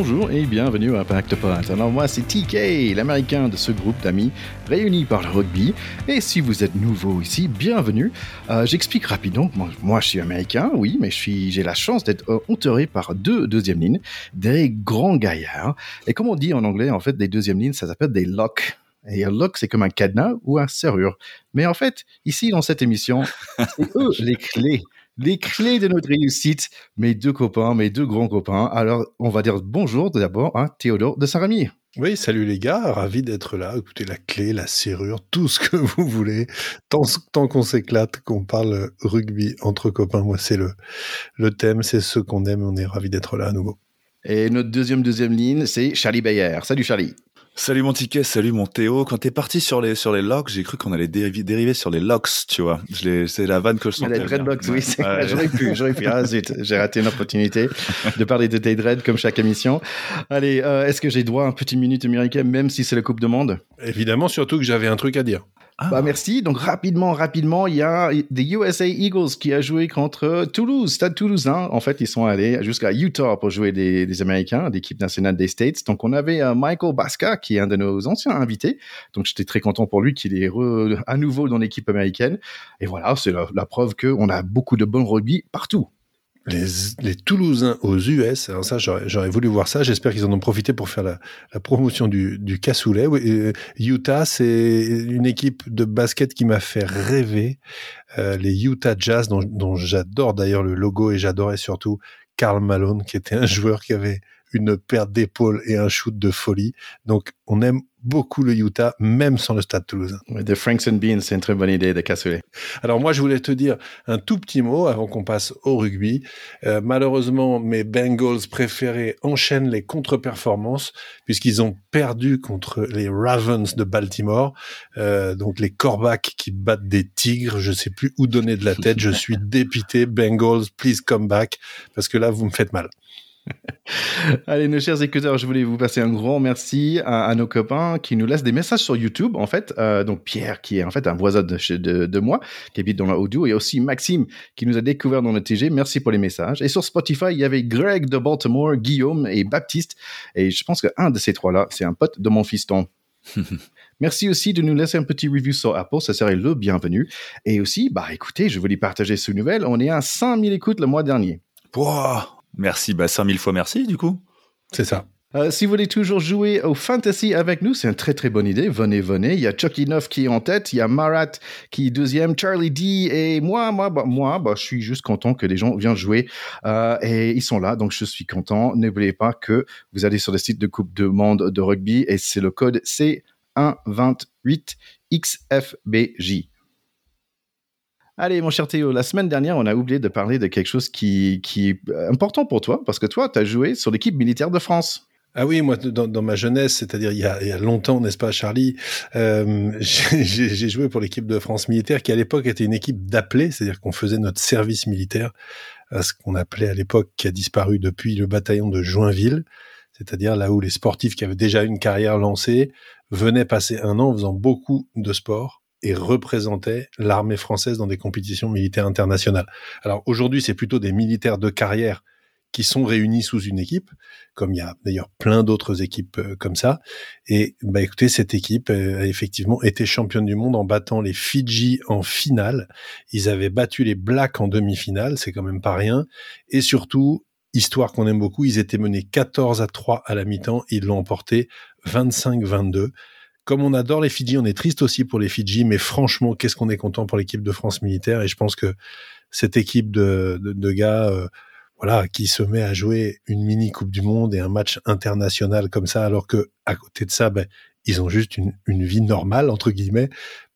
bonjour et bienvenue à Impact Pod. Alors moi c'est TK, l'américain de ce groupe d'amis réunis par le rugby. Et si vous êtes nouveau ici, bienvenue. Euh, j'explique rapidement, moi, moi, je suis américain, oui, mais j'ai la chance d'être euh, entouré par deux deuxièmes lignes, des grands gaillards. Et comme on dit en anglais, en fait, des deuxièmes lignes, ça s'appelle des locks. Et un lock, c'est comme un cadenas ou un serrure. Mais en fait, ici, dans cette émission, c'est eux les clés les clés de notre réussite, mes deux copains, mes deux grands copains. Alors, on va dire bonjour d'abord à Théodore de Saint-Rémy. Oui, salut les gars, ravi d'être là. Écoutez, la clé, la serrure, tout ce que vous voulez. Tant, tant qu'on s'éclate, qu'on parle rugby entre copains, moi, c'est le, le thème, c'est ce qu'on aime. On est ravi d'être là à nouveau. Et notre deuxième, deuxième ligne, c'est Charlie Bayer. Salut Charlie. Salut mon ticket, salut mon Théo. Quand t'es parti sur les sur les locks, j'ai cru qu'on allait dériver, sur les locks, tu vois. C'est la vanne que je sentais. Les dreadlocks, oui, j'aurais pu, j'aurais pu. Ah zut, j'ai raté une opportunité de parler de tes dreads comme chaque émission. Allez, euh, est-ce que j'ai droit à un petit minute américain, même si c'est la Coupe de Monde? Évidemment, surtout que j'avais un truc à dire. Ah. Bah merci. Donc rapidement, rapidement, il y a des USA Eagles qui a joué contre Toulouse, Stade Toulousain. En fait, ils sont allés jusqu'à Utah pour jouer des, des Américains, l'équipe nationale des States. Donc on avait euh, Michael Baska qui est un de nos anciens invités. Donc j'étais très content pour lui qu'il est à nouveau dans l'équipe américaine. Et voilà, c'est la, la preuve qu'on a beaucoup de bons rugby partout les, Toulousains aux US. Alors ça, j'aurais voulu voir ça. J'espère qu'ils en ont profité pour faire la, promotion du, du cassoulet. Euh, Utah, c'est une équipe de basket qui m'a fait rêver. Euh, les Utah Jazz, dont, dont j'adore d'ailleurs le logo et j'adorais surtout Karl Malone, qui était un joueur qui avait une perte d'épaule et un shoot de folie. Donc, on aime beaucoup le Utah, même sans le Stade Toulousain. de Franks and Beans, c'est une très bonne idée de cassoulet. Alors moi, je voulais te dire un tout petit mot avant qu'on passe au rugby. Euh, malheureusement, mes Bengals préférés enchaînent les contre-performances puisqu'ils ont perdu contre les Ravens de Baltimore. Euh, donc les Corbacks qui battent des tigres, je sais plus où donner de la tête. Je suis dépité. Bengals, please come back parce que là, vous me faites mal. Allez, nos chers écouteurs, je voulais vous passer un grand merci à, nos copains qui nous laissent des messages sur YouTube, en fait. Euh, donc Pierre, qui est en fait un voisin de, de, de, moi, qui habite dans la Odoo, et aussi Maxime, qui nous a découvert dans le TG. Merci pour les messages. Et sur Spotify, il y avait Greg de Baltimore, Guillaume et Baptiste. Et je pense qu'un de ces trois-là, c'est un pote de mon fiston. Merci aussi de nous laisser un petit review sur Apple, ça serait le bienvenu. Et aussi, bah écoutez, je voulais partager ce nouvelle. On est à 5000 écoutes le mois dernier. Wow, Merci, bah 5000 fois merci du coup. C'est ça. Euh, si vous voulez toujours jouer au fantasy avec nous, c'est une très très bonne idée. Venez, venez. Il y a Chucky 9 qui est en tête, il y a Marat qui est deuxième, Charlie D et moi, moi, bah, moi, bah, je suis juste content que des gens viennent jouer euh, et ils sont là, donc je suis content. N'oubliez pas que vous allez sur le site de Coupe de Monde de rugby et c'est le code C128XFBJ. Allez, mon cher Théo, la semaine dernière, on a oublié de parler de quelque chose qui, qui est important pour toi, parce que toi, tu as joué sur l'équipe militaire de France. Ah oui, moi, dans, ma jeunesse, c'est-à-dire il, y a longtemps, n'est-ce pas, Charlie, euh, j'ai joué pour l'équipe de France militaire, qui à l'époque était une équipe d'appelés, c'est-à-dire qu'on faisait notre service militaire à ce qu'on appelait à l'époque, qui a disparu depuis le bataillon de Joinville, c'est-à-dire là où les sportifs qui avaient déjà une carrière lancée venaient passer un an en faisant beaucoup de sport et représentait l'armée française dans des compétitions militaires internationales. Alors aujourd'hui, c'est plutôt des militaires de carrière qui sont réunis sous une équipe, comme il y a d'ailleurs plein d'autres équipes euh, comme ça. Et bah écoutez, cette équipe euh, a effectivement été championne du monde en battant les Fidji en finale. Ils avaient battu les Blacks en demi-finale, c'est quand même pas rien. Et surtout, histoire qu'on aime beaucoup, ils étaient menés 14 à 3 à la mi-temps, ils l'ont emporté 25-22 comme on adore les Fidji, on est triste aussi pour les Fidji, mais franchement, qu'est-ce qu'on est content pour l'équipe de France militaire. Et je pense que cette équipe de, gars, euh, voilà, qui se met à jouer une mini Coupe du Monde et un match international comme ça, alors que à côté de ça, ben, ils ont juste une, une vie normale entre guillemets.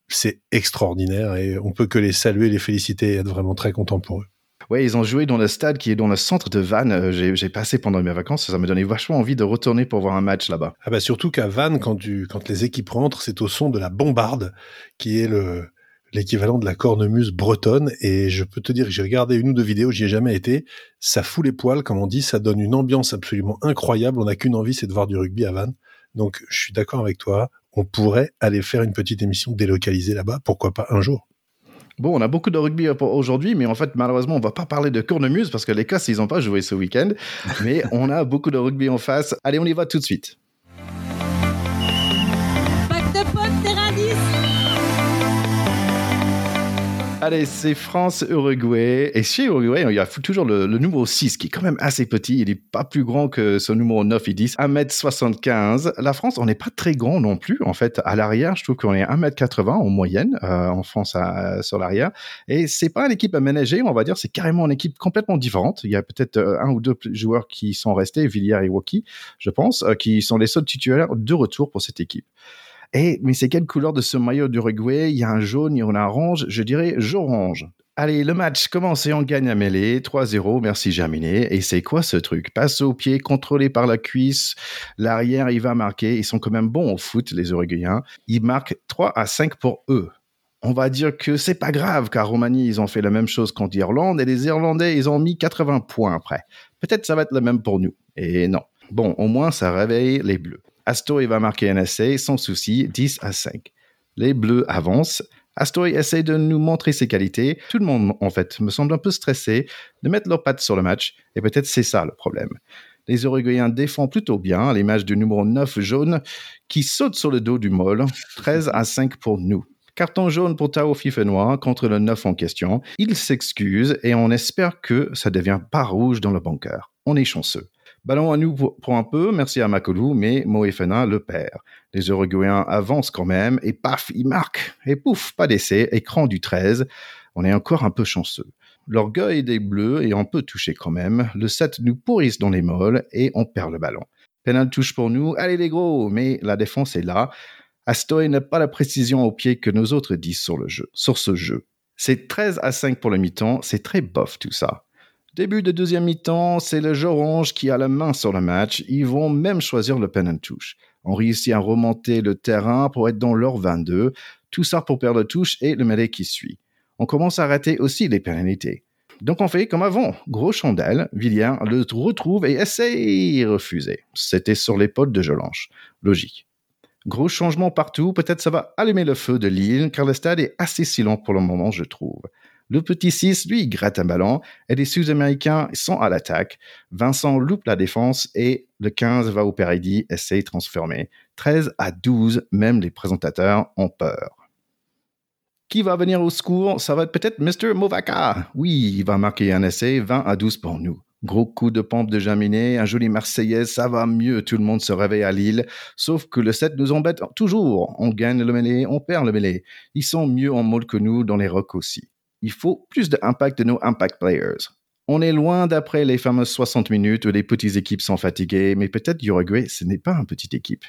C'est extraordinaire et on peut que les saluer, les féliciter et être vraiment très content pour eux. Ouais, ils ont joué dans le stade qui est dans le centre de Vannes. Euh, j'ai passé pendant mes vacances, ça m'a donné vachement envie de retourner pour voir un match là-bas. Ah bah surtout qu'à Vannes, quand, tu, quand les équipes rentrent, c'est au son de la bombarde, qui est le l'équivalent de la cornemuse bretonne. Et je peux te dire que j'ai regardé une ou deux vidéos, j'y ai jamais été. Ça fout les poils, comme on dit, ça donne une ambiance absolument incroyable. On n'a qu'une envie, c'est de voir du rugby à Vannes. Donc je suis d'accord avec toi, on pourrait aller faire une petite émission délocalisée là-bas, pourquoi pas un jour? Bon, on a beaucoup de rugby aujourd'hui, mais en fait, malheureusement, on va pas parler de cornemuse parce que les Casses, ils n'ont pas joué ce week-end. Mais on a beaucoup de rugby en face. Allez, on y va tout de suite. Allez, c'est France-Uruguay. Et chez Uruguay, il y a toujours le, numéro 6 qui est quand même assez petit. Il n'est pas plus grand que son numéro 9 et 10, 1m75. La France, on n'est pas très grand non plus. En fait, à l'arrière, je trouve qu'on est 1m80 en moyenne euh, en France sur l'arrière. Et c'est pas une équipe à ménager, on va dire. C'est carrément une équipe complètement différente. Il y a peut-être euh, un ou deux joueurs qui sont restés, Villiers et Woki, je pense, euh, qui sont les seuls titulaires de retour pour cette équipe. Eh, mais c'est quelle couleur de ce maillot d'Uruguay? Il y a un jaune, il y a un orange, je dirais orange. Allez, le match commence et on gagne à mêlée, 3-0, merci Germiné. Et c'est quoi ce truc? Passe au pied, contrôlé par la cuisse, l'arrière, il va marquer. Ils sont quand même bons au foot, les Uruguayens. Ils marquent 3 à 5 pour eux. On va dire que c'est pas grave, car Roumanie, ils ont fait la même chose contre l'Irlande, et les Irlandais, ils ont mis 80 points après. Peut-être ça va être le même pour nous. Et non. Bon, au moins, ça réveille les Bleus. Astori va marquer un essai sans souci, 10 à 5. Les Bleus avancent. Astori essaie de nous montrer ses qualités. Tout le monde, en fait, me semble un peu stressé de mettre leurs pattes sur le match, et peut-être c'est ça le problème. Les Uruguayens défendent plutôt bien, l'image du numéro 9 jaune qui saute sur le dos du Moll, 13 à 5 pour nous. Carton jaune pour Tao Fifenois contre le 9 en question. Il s'excuse et on espère que ça devient pas rouge dans le bunker. On est chanceux. Ballon à nous pour, un peu, merci à Makolou, mais Moefena le perd. Les Uruguayens avancent quand même, et paf, ils marquent. Et pouf, pas d'essai, écran du 13. On est encore un peu chanceux. L'orgueil des Bleus est un peu touché quand même. Le 7 nous pourrisse dans les molles et on perd le ballon. Penal touche pour nous. Allez les gros, mais la défense est là. Astoy n'a pas la précision au pied que nos autres disent sur le jeu, sur ce jeu. C'est 13 à 5 pour le mi-temps, c'est très bof tout ça. Début de deuxième mi-temps, c'est le jeu orange qui a la main sur le match. Ils vont même choisir le pen and touche. On réussit à remonter le terrain pour être dans leur 22. Tout ça pour perdre le touche et le mêlée qui suit. On commence à rater aussi les pérennités. Donc on fait comme avant. Gros chandelle, Villiers le retrouve et essaye refuser. C'était sur potes de Jolanche. Logique. Gros changement partout, peut-être ça va allumer le feu de l'île, car le stade est assez silent pour le moment, je trouve. Le petit 6, lui, gratte un ballon et les Sud-Américains sont à l'attaque. Vincent loupe la défense et le 15 va au Peridi, essaye de transformer. 13 à 12, même les présentateurs ont peur. Qui va venir au secours? Ça va être peut-être Mr. Movaka. Oui, il va marquer un essai, 20 à 12 pour nous. Gros coup de pompe de Jaminet, un joli Marseillaise, ça va mieux, tout le monde se réveille à Lille. Sauf que le 7 nous embête toujours. On gagne le mêlée, on perd le mêlée. Ils sont mieux en molle que nous dans les rocks aussi il faut plus d'impact de nos impact players. On est loin d'après les fameuses 60 minutes où les petites équipes sont fatiguées, mais peut-être Uruguay, ce n'est pas une petite équipe.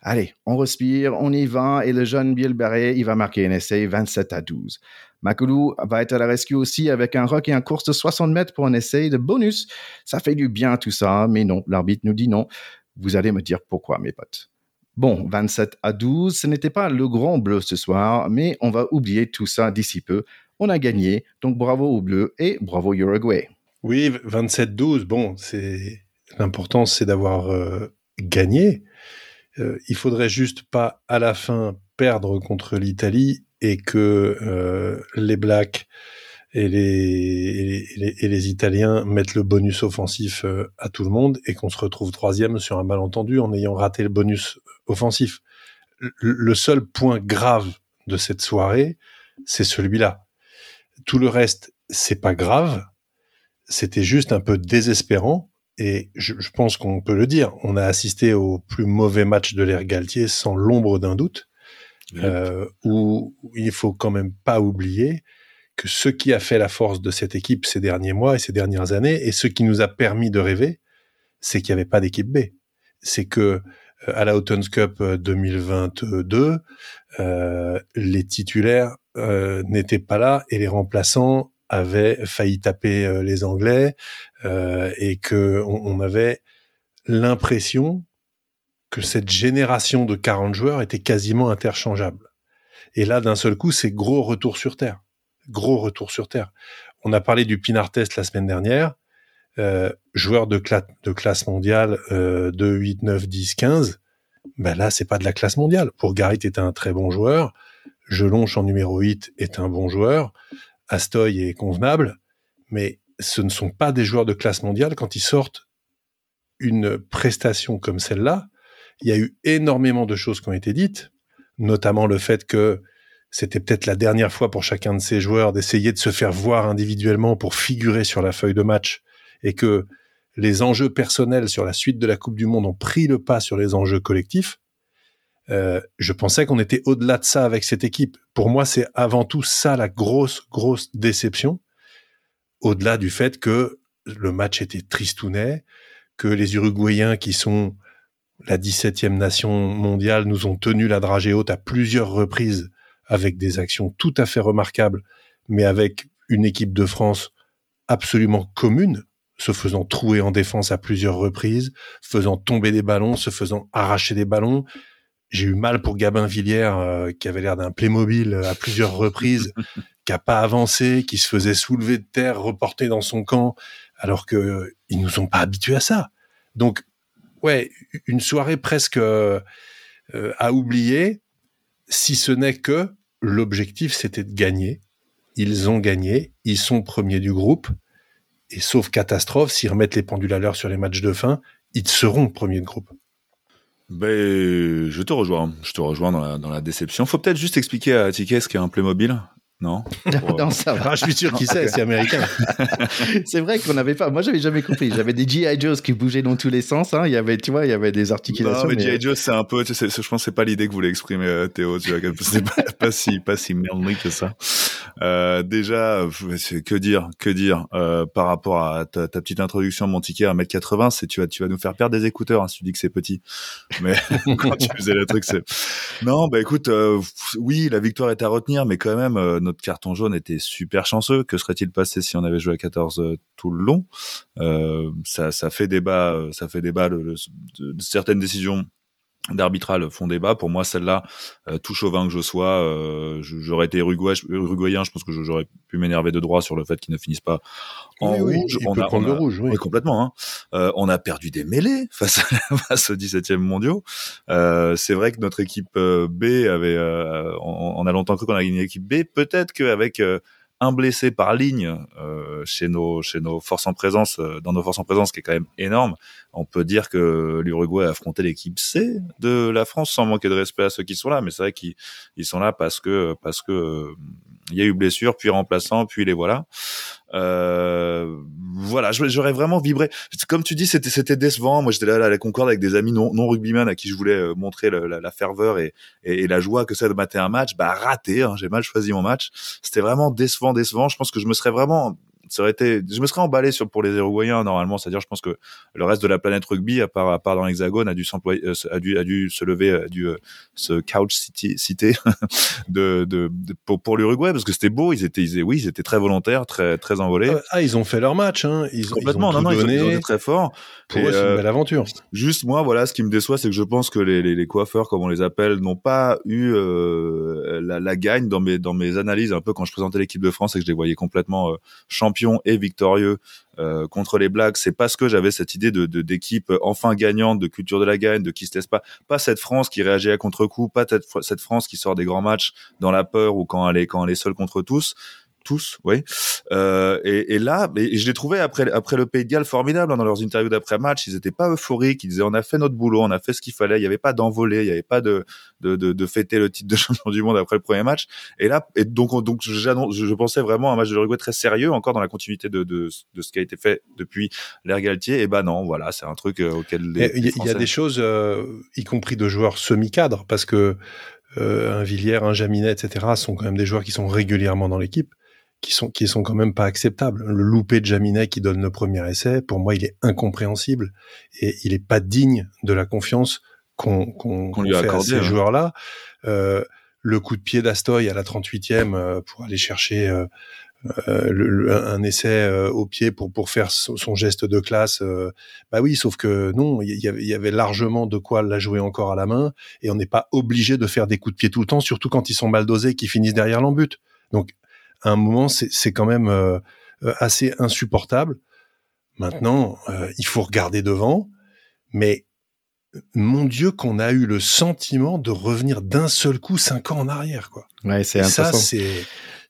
Allez, on respire, on y va, et le jeune Biel Barré, il va marquer un essai 27 à 12. Makoulou va être à la rescue aussi avec un rock et un course de 60 mètres pour un essai de bonus. Ça fait du bien tout ça, mais non, l'arbitre nous dit non. Vous allez me dire pourquoi, mes potes. Bon, 27 à 12, ce n'était pas le grand bleu ce soir, mais on va oublier tout ça d'ici peu on a gagné. Donc bravo aux Bleus et bravo Uruguay. Oui, 27-12, bon, l'important, c'est d'avoir euh, gagné. Euh, il faudrait juste pas à la fin perdre contre l'Italie et que euh, les Blacks et les, et les, Italiens mettent le bonus offensif à tout le monde et qu'on se retrouve troisième sur un malentendu en ayant raté le bonus offensif. le seul point grave de cette soirée, c'est celui-là. Tout le reste, c'est pas grave. C'était juste un peu désespérant. Et je, pense qu'on peut le dire. On a assisté au plus mauvais match de l'ère Galtier sans l'ombre d'un doute. Euh, où il faut quand même pas oublier que ce qui a fait la force de cette équipe ces derniers mois et ces dernières années, et ce qui nous a permis de rêver, c'est qu'il n'y avait pas d'équipe B. C'est que à la Autumn Cup 2022, euh, les titulaires euh, n'étaient pas là et les remplaçants avaient failli taper euh, les Anglais euh, et que on, avait l'impression que cette génération de 40 joueurs était quasiment interchangeable. Et là, d'un seul coup, c'est gros retour sur Terre. Gros retour sur Terre. On a parlé du Pinard Test la semaine dernière. Euh, joueur de, classe mondiale euh, de 8, 9, 10, 15. Ben là, c'est pas de la classe mondiale. Pour Garrett était un très bon joueur. Gelonche en numéro 8 est un bon joueur, Astoy est convenable, mais ce ne sont pas des joueurs de classe mondiale quand ils sortent une prestation comme celle-là. Il y a eu énormément de choses qui ont été dites, notamment le fait que c'était peut-être la dernière fois pour chacun de ces joueurs d'essayer de se faire voir individuellement pour figurer sur la feuille de match et que les enjeux personnels sur la suite de la Coupe du Monde ont pris le pas sur les enjeux collectifs. Euh, je pensais qu'on était au-delà de ça avec cette équipe. Pour moi, c'est avant tout ça la grosse, grosse déception. Au-delà du fait que le match était tristounet, que les Uruguayens, qui sont la 17e nation mondiale, nous ont tenu la dragée haute à plusieurs reprises avec des actions tout à fait remarquables, mais avec une équipe de France absolument commune, se faisant trouer en défense à plusieurs reprises, faisant tomber des ballons, se faisant arracher des ballons. J'ai eu mal pour Gabin Villière, euh, qui avait l'air d'un Playmobil à plusieurs reprises, qui a pas avancé, qui se faisait soulever de terre, reporter dans son camp, alors que euh, ils nous ont pas habitués à ça. Donc, ouais, une soirée presque euh, à oublier, si ce n'est que l'objectif c'était de gagner. Ils ont gagné, ils sont premiers du groupe, et sauf catastrophe, s'ils remettent les pendules à l'heure sur les matchs de fin, ils seront premiers de groupe. Ben, je te rejoins. Je te rejoins dans la, dans la déception. Faut peut-être juste expliquer à Ticket ce qu'est un Playmobil. Non? Non, ça va. Ah, je suis sûr qu'il sait, c'est américain. c'est vrai qu'on n'avait pas. Moi, j'avais jamais compris. J'avais des G.I. Joes qui bougeaient dans tous les sens. Hein. Il y avait, tu vois, il y avait des articulations. Non, mais, G.I. Joe, c'est un peu. Tu sais, je pense que c'est pas l'idée que voulait exprimer euh, Théo. Tu vois, c'est pas, pas, si, pas si merdique que ça. Euh, déjà, que dire, que dire euh, par rapport à ta, petite introduction, mon ticket à 1m80, c'est tu vas, tu vas nous faire perdre des écouteurs hein, si tu dis que c'est petit. Mais quand tu faisais le truc, c'est. Non, bah écoute, euh, oui, la victoire est à retenir, mais quand même, euh, notre carton jaune était super chanceux. Que serait-il passé si on avait joué à 14 euh, tout le long? Ça, ça fait débat, ça fait débat de, de certaines décisions d'arbitral font débat. Pour moi, celle-là, euh, tout chauvin que je sois, euh, j'aurais été uruguayen. Je pense que j'aurais pu m'énerver de droit sur le fait qu'ils ne finissent pas en rouge. on, a, on, a, rouge, oui. complètement. Hein. Euh, on a perdu des mêlées face, à, face au 17e mondiaux. Euh, c'est vrai que notre équipe euh, B avait, euh, on, on, a longtemps cru qu'on a gagné l'équipe B. Peut-être qu'avec un blessé par ligne euh, chez nos chez nos forces en présence euh, dans nos forces en présence qui est quand même énorme on peut dire que l'Uruguay a affronté l'équipe C de la France sans manquer de respect à ceux qui sont là mais c'est vrai qu'ils ils sont là parce que parce que il y a eu blessure puis remplaçant puis les voilà euh, voilà, j'aurais vraiment vibré. Comme tu dis, c'était c'était décevant. Moi, j'étais là à la Concorde avec des amis non non rugbyman à qui je voulais euh, montrer la, ferveur et, et, la joie que c'est de mater un match. Bah raté, hein, j'ai mal choisi mon match. C'était vraiment décevant, décevant. Je pense que je me serais vraiment ça aurait été, je me serais emballé sur pour les Uruguayens normalement, c'est-à-dire je pense que le reste de la planète rugby, à part à part dans l'Hexagone, a dû s'employer, euh, a dû a dû se lever, a dû se couch city, cité de, de, de, pour, pour l'Uruguay parce que c'était beau, ils étaient, ils, oui, ils étaient très volontaires, très très envolés. Ah, ils ont fait leur match, hein. Ils, complètement, ils ont non, tout non, donné. ils ont, ils ont été très forts. Pour eux, c'est une belle aventure. Juste moi, voilà, ce qui me déçoit, c'est que je pense que les, les, les coiffeurs, comme on les appelle, n'ont pas eu euh, la, la gagne dans mes dans mes analyses un peu quand je présentais l'équipe de France et que je les voyais complètement euh, champions et victorieux euh, contre les Blacks, c'est parce que j'avais cette idée de d'équipe enfin gagnante, de culture de la gagne, de qui se laisse pas, pas cette France qui réagit à contre-coup, pas cette France qui sort des grands matchs dans la peur ou quand elle est quand elle est seule contre tous tous, oui. Euh, et, et, là, et je l'ai trouvé après après le Pays de Galles formidable hein, dans leurs interviews d'après match. Ils étaient pas euphoriques. Ils disaient on a fait notre boulot, on a fait ce qu'il fallait. Il y avait pas d'envolée, il y avait pas de de, de de, fêter le titre de champion du monde après le premier match. Et là, et donc donc je, je pensais vraiment à un match de l'Uruguay très sérieux, encore dans la continuité de, de de ce qui a été fait depuis l'ère Galtier. Et ben non, voilà, c'est un truc euh, auquel il y, y, a des choses, euh, y compris de joueurs semi-cadres, parce que euh, un Villiers, un Jaminet, etc., sont quand même des joueurs qui sont régulièrement dans l'équipe qui sont qui sont quand même pas acceptables. Le loupé de Jaminet qui donne le premier essai, pour moi, il est incompréhensible et il est pas digne de la confiance qu'on qu'on qu fait accordé, à ces hein. joueurs-là. Euh, le coup de pied d'Astoy à la 38e euh, pour aller chercher euh, euh, le, le, un essai euh, au pied pour pour faire son, son geste de classe. Euh, bah oui, sauf que non, il y, avait, il y avait largement de quoi la jouer encore à la main et on n'est pas obligé de faire des coups de pied tout le temps, surtout quand ils sont mal dosés, qui finissent derrière l'embut. Donc à un moment, c'est quand même euh, assez insupportable. Maintenant, euh, il faut regarder devant, mais mon Dieu, qu'on a eu le sentiment de revenir d'un seul coup cinq ans en arrière, quoi. Ouais, c'est ça,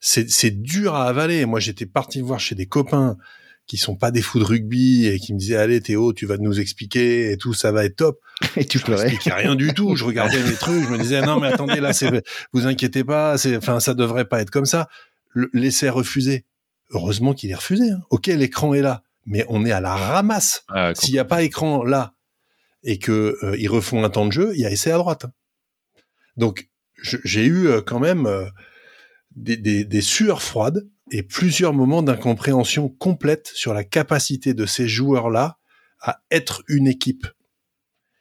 c'est, dur à avaler. Moi, j'étais parti voir chez des copains qui sont pas des fous de rugby et qui me disaient allez Théo tu vas nous expliquer et tout ça va être top. Et tu pleurais. a rien du tout. Je regardais mes trucs. Je me disais non mais attendez là c'est vous inquiétez pas c'est enfin ça devrait pas être comme ça l'essai refusé heureusement qu'il est refusé hein. ok l'écran est là mais on est à la ramasse ah, s'il n'y a pas écran là et que euh, ils refont un temps de jeu il y a essai à droite donc j'ai eu euh, quand même euh, des, des, des sueurs froides et plusieurs moments d'incompréhension complète sur la capacité de ces joueurs-là à être une équipe.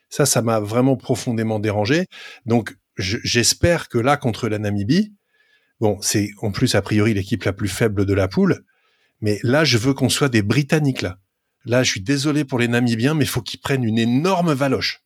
Ça, ça m'a vraiment profondément dérangé. Donc, j'espère que là, contre la Namibie, bon, c'est en plus a priori l'équipe la plus faible de la poule, mais là, je veux qu'on soit des Britanniques là. Là, je suis désolé pour les Namibiens, mais il faut qu'ils prennent une énorme valoche.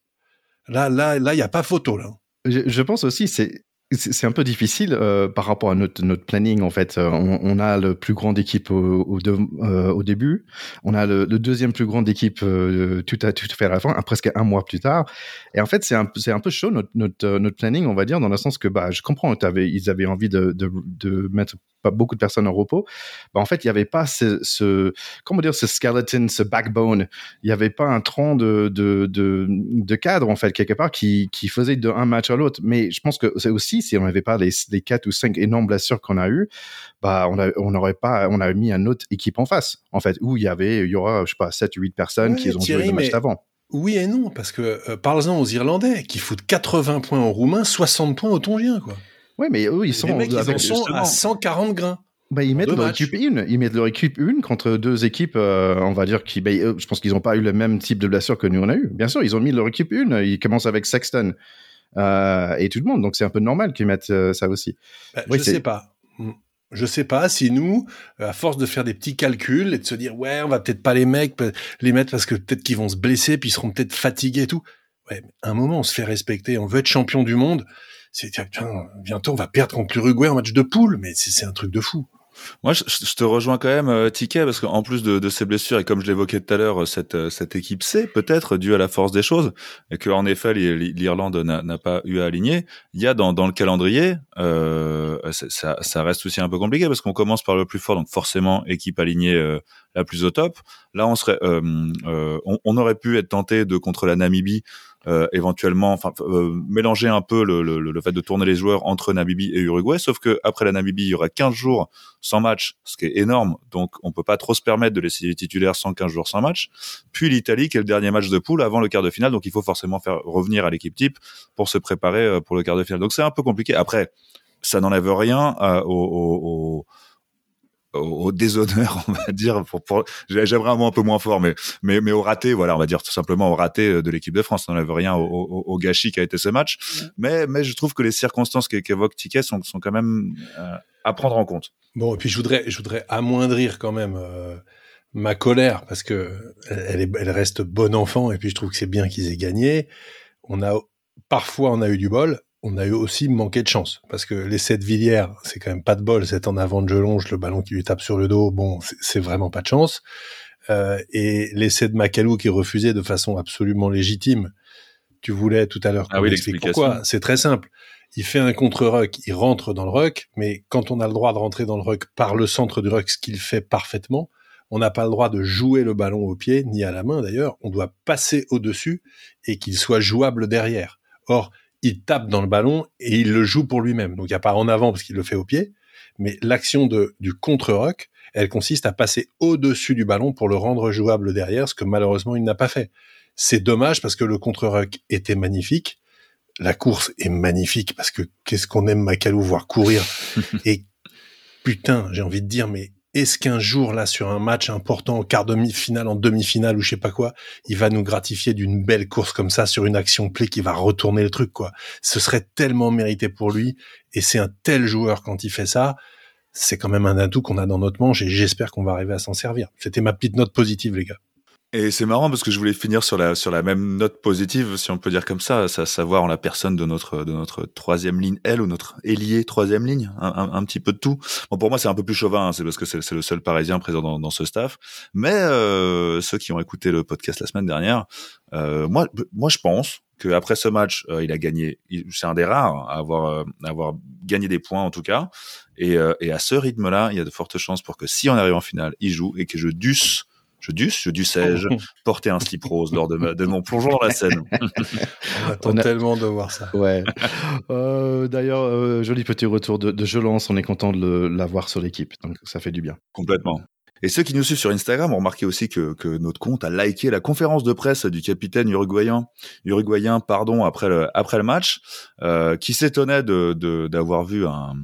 Là, là, là, il n'y a pas photo là. Je, je pense aussi, c'est c'est un peu difficile euh, par rapport à notre, notre planning en fait. Euh, on, on a le plus grande équipe au, au, euh, au début, on a le, le, deuxième plus grande équipe euh, tout à tout à fait à la fin, presque un mois plus tard. Et en fait, c'est un c'est un peu chaud notre, notre, notre planning, on va dire, dans le sens que bah je comprends, ils avaient envie de, de, de mettre pas beaucoup de personnes en repos. Bah, en fait, il n'y avait pas ce, ce comment dire ce skeleton, ce backbone. Il n'y avait pas un tronc de, de, de, de cadre en fait quelque part qui, qui faisait de un match à l'autre. Mais je pense que c'est aussi si on n'avait pas les, les quatre ou cinq énormes blessures qu'on a eu, bah on on n'aurait pas, on a mis une autre équipe en face, en fait, où il y avait, il y aura, je sais pas, 7 ou 8 personnes qui ont joué le match avant. Oui et non, parce que euh, parlons aux Irlandais qui foutent 80 points aux Roumains, 60 points aux Tongiens, quoi. Oui, mais eux, ils sont, les mecs, ils sont à 140 grains. Bah, ils mettent leur équipe une. Ils mettent leur équipe une contre deux équipes, euh, on va dire, qui, bah, je pense qu'ils n'ont pas eu le même type de blessure que nous on a eu. Bien sûr, ils ont mis leur équipe une. Ils commencent avec Sexton. Euh, et tout le monde. Donc c'est un peu normal qu'ils mettent euh, ça aussi. Bah, oui, je sais pas. Hmm. Je sais pas si nous, à force de faire des petits calculs et de se dire ouais, on va peut-être pas les mecs les mettre parce que peut-être qu'ils vont se blesser puis ils seront peut-être fatigués et tout. Ouais, un moment on se fait respecter, on veut être champion du monde. C'est bientôt on va perdre contre l'Uruguay en match de poule, mais c'est un truc de fou. Moi, je, te rejoins quand même, euh, Ticket, parce qu'en plus de, de, ces blessures, et comme je l'évoquais tout à l'heure, euh, cette, euh, cette équipe C, peut-être dû à la force des choses, et que en effet, l'Irlande n'a pas eu à aligner, il y a dans, dans le calendrier, euh, ça, ça, reste aussi un peu compliqué, parce qu'on commence par le plus fort, donc forcément, équipe alignée euh, la plus au top. Là, on serait, on, on, aurait pu être tenté de contre la Namibie, euh, éventuellement, enfin euh, mélanger un peu le, le, le, fait de tourner les joueurs entre Namibie et Uruguay. Sauf que après la Namibie, il y aura 15 jours sans match, ce qui est énorme. Donc on peut pas trop se permettre de laisser les titulaires sans 15 jours sans match. Puis l'Italie, qui est le dernier match de poule avant le quart de finale, donc il faut forcément faire revenir à l'équipe type pour se préparer euh, pour le quart de finale. Donc c'est un peu compliqué. Après, ça n'enlève rien au, au, au au, déshonneur, on va dire. Pour, pour j'aimerais un mot un peu moins fort, mais mais mais au raté, voilà, on va dire tout simplement au raté euh, de l'équipe de France. On n'enlève rien au, au, au, gâchis qui a été ce match, mais mais je trouve que les circonstances qu'évoque Ticket sont sont quand même euh, à prendre en compte. Bon, et puis je voudrais je voudrais amoindrir quand même. Euh, ma colère parce que elle, est, elle reste bon enfant et puis je trouve que c'est bien qu'ils aient gagné. On a parfois on a eu du bol, on a eu aussi manqué de chance parce que l'essai de Villiers, c'est quand même pas de bol. C'est en avant de Jelonge, le ballon qui lui tape sur le dos. Bon, c'est vraiment pas de chance. Euh, et l'essai de Macalou qui est refusé de façon absolument légitime. Tu voulais tout à l'heure ah oui, l'explication. pourquoi. C'est très simple. Il fait un contre-ruck, il rentre dans le ruck, mais quand on a le droit de rentrer dans le ruck par le centre du ruck, ce qu'il fait parfaitement, on n'a pas le droit de jouer le ballon au pied, ni à la main d'ailleurs. On doit passer au-dessus et qu'il soit jouable derrière. Or, il tape dans le ballon et il le joue pour lui-même. Donc il n'y a pas en avant parce qu'il le fait au pied, mais l'action de, du contre-rock, elle consiste à passer au-dessus du ballon pour le rendre jouable derrière, ce que malheureusement il n'a pas fait. C'est dommage parce que le contre-rock était magnifique. La course est magnifique parce que qu'est-ce qu'on aime Macalou voir courir. et putain, j'ai envie de dire, mais est-ce qu'un jour, là, sur un match important, en quart demi-finale, en demi-finale ou je sais pas quoi, il va nous gratifier d'une belle course comme ça sur une action play qui va retourner le truc, quoi? Ce serait tellement mérité pour lui. Et c'est un tel joueur quand il fait ça. C'est quand même un atout qu'on a dans notre manche et j'espère qu'on va arriver à s'en servir. C'était ma petite note positive, les gars. Et c'est marrant parce que je voulais finir sur la sur la même note positive, si on peut dire comme ça, à savoir en la personne de notre de notre troisième ligne L ou notre ailier troisième ligne, un, petit peu de tout. Bon pour moi c'est un peu plus chauvin, hein, c'est parce que c'est le seul Parisien présent dans, dans ce staff. Mais euh, ceux qui ont écouté le podcast la semaine dernière, euh, moi moi je pense que après ce match, euh, il a gagné. C'est un des rares à avoir, à avoir gagné des points en tout cas. Et, et à ce rythme-là, il y a de fortes chances pour que si on arrive en finale, il joue et que je dusse je dusse, je dussais-je porter un slip rose lors de, de, mon plongeon dans la scène. On attend tellement de voir ça. Ouais. Euh, D'ailleurs, euh, joli petit retour de, de Jolance. On est content de l'avoir sur l'équipe. Donc, ça fait du bien. Complètement. Et ceux qui nous suivent sur Instagram ont remarqué aussi que, que notre compte a liké la conférence de presse du capitaine uruguayen, uruguayen pardon, après le, après le match, euh, qui s'étonnait de d'avoir vu un,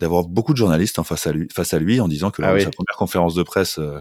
d'avoir beaucoup de journalistes en face à lui, face à lui en disant que ah sa première conférence de presse, euh,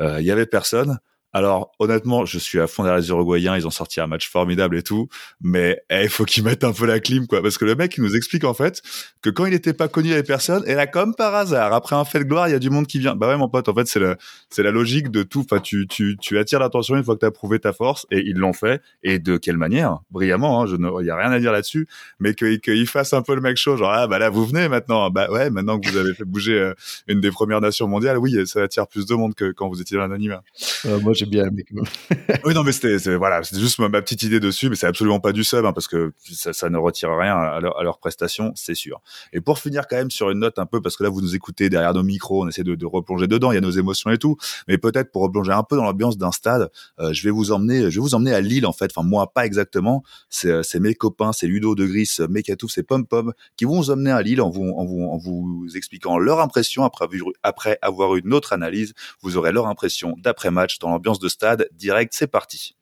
euh, il y avait personne. Alors honnêtement, je suis à fond derrière les Uruguayens, ils ont sorti un match formidable et tout, mais eh, il faut qu'ils mettent un peu la clim quoi, parce que le mec il nous explique en fait que quand il n'était pas connu, il y avait personne, et là comme par hasard, après un fait de gloire, il y a du monde qui vient. Bah ouais mon pote, en fait c'est la c'est la logique de tout. Enfin tu tu tu attires l'attention une fois que tu as prouvé ta force, et ils l'ont fait, et de quelle manière? Brillamment, hein, je ne, il y a rien à dire là-dessus, mais que fasse un peu le mec chaud, genre ah bah là vous venez maintenant, bah ouais maintenant que vous avez fait bouger euh, une des premières nations mondiales, oui ça attire plus de monde que quand vous étiez dans l'anonymat. Euh, bien oui, non, mais c'était voilà, juste ma, petite idée dessus, mais c'est absolument pas du sub hein, parce que ça, ne retire rien à leur, à prestation, c'est sûr. Et pour finir quand même sur une note un peu, parce que là vous nous écoutez derrière nos micros, on essaie de, replonger dedans, il y a nos émotions et tout, mais peut-être pour replonger un peu dans l'ambiance d'un stade, euh, je vais vous emmener, je vais vous emmener à Lille en fait. Enfin moi pas exactement, c'est euh, mes copains, c'est Ludo de Gris, Mekatouf, c'est Pom Pom qui vont vous emmener à Lille en vous expliquant leur impression après après avoir une autre analyse. Vous aurez leur impression d'après match dans l'ambiance de stade direct, c'est parti.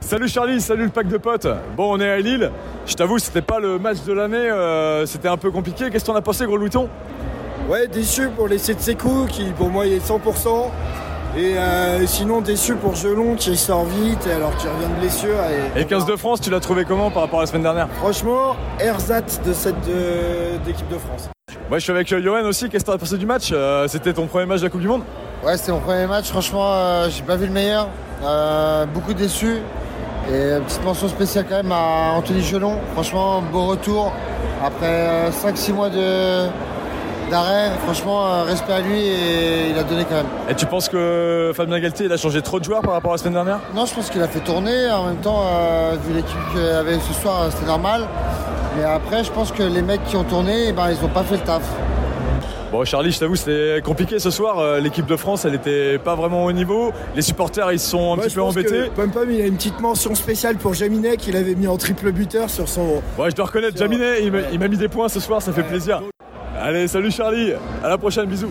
Salut Charlie, salut le pack de potes. Bon, on est à Lille. Je t'avoue, c'était pas le match de l'année, euh, c'était un peu compliqué. Qu'est-ce qu'on a pensé, gros Louton? Ouais, déçu pour les Setsekou qui pour moi il est 100%. Et euh, sinon déçu pour Gelon qui sort vite alors qu'il revient de blessure. Et, 15 de France, tu l'as trouvé comment par rapport à la semaine dernière? Franchement, ersatz de cette équipe de France. Moi je suis avec euh, Johan aussi, qu'est-ce que t'as pensé du match C'était ton premier match de la Coupe du Monde? Ouais, c'était mon premier match. Franchement, euh, j'ai pas vu le meilleur. Euh, beaucoup déçu. Et petite mention spéciale quand même à Anthony Gelon. Franchement, beau retour. Après 5-6 euh, mois de, d'arrêt, franchement, respect à lui et il a donné quand même. Et tu penses que Fabien Galtier il a changé trop de joueurs par rapport à la semaine dernière? Non, je pense qu'il a fait tourner. En même temps, vu l'équipe qu'il avait ce soir, c'était normal. Mais après, je pense que les mecs qui ont tourné, eh ben, ils n'ont pas fait le taf. Bon, Charlie, je t'avoue, c'était compliqué ce soir. Euh, l'équipe de France, elle n'était pas vraiment au niveau. Les supporters, ils sont un petit peu embêtés. Pom Pom, il a une petite mention spéciale pour Jaminet qu'il avait mis en triple buteur sur son. Ouais, je dois reconnaître, Jaminet, il m'a mis des points ce soir, ça fait plaisir. Allez, salut Charlie, à la prochaine, bisous.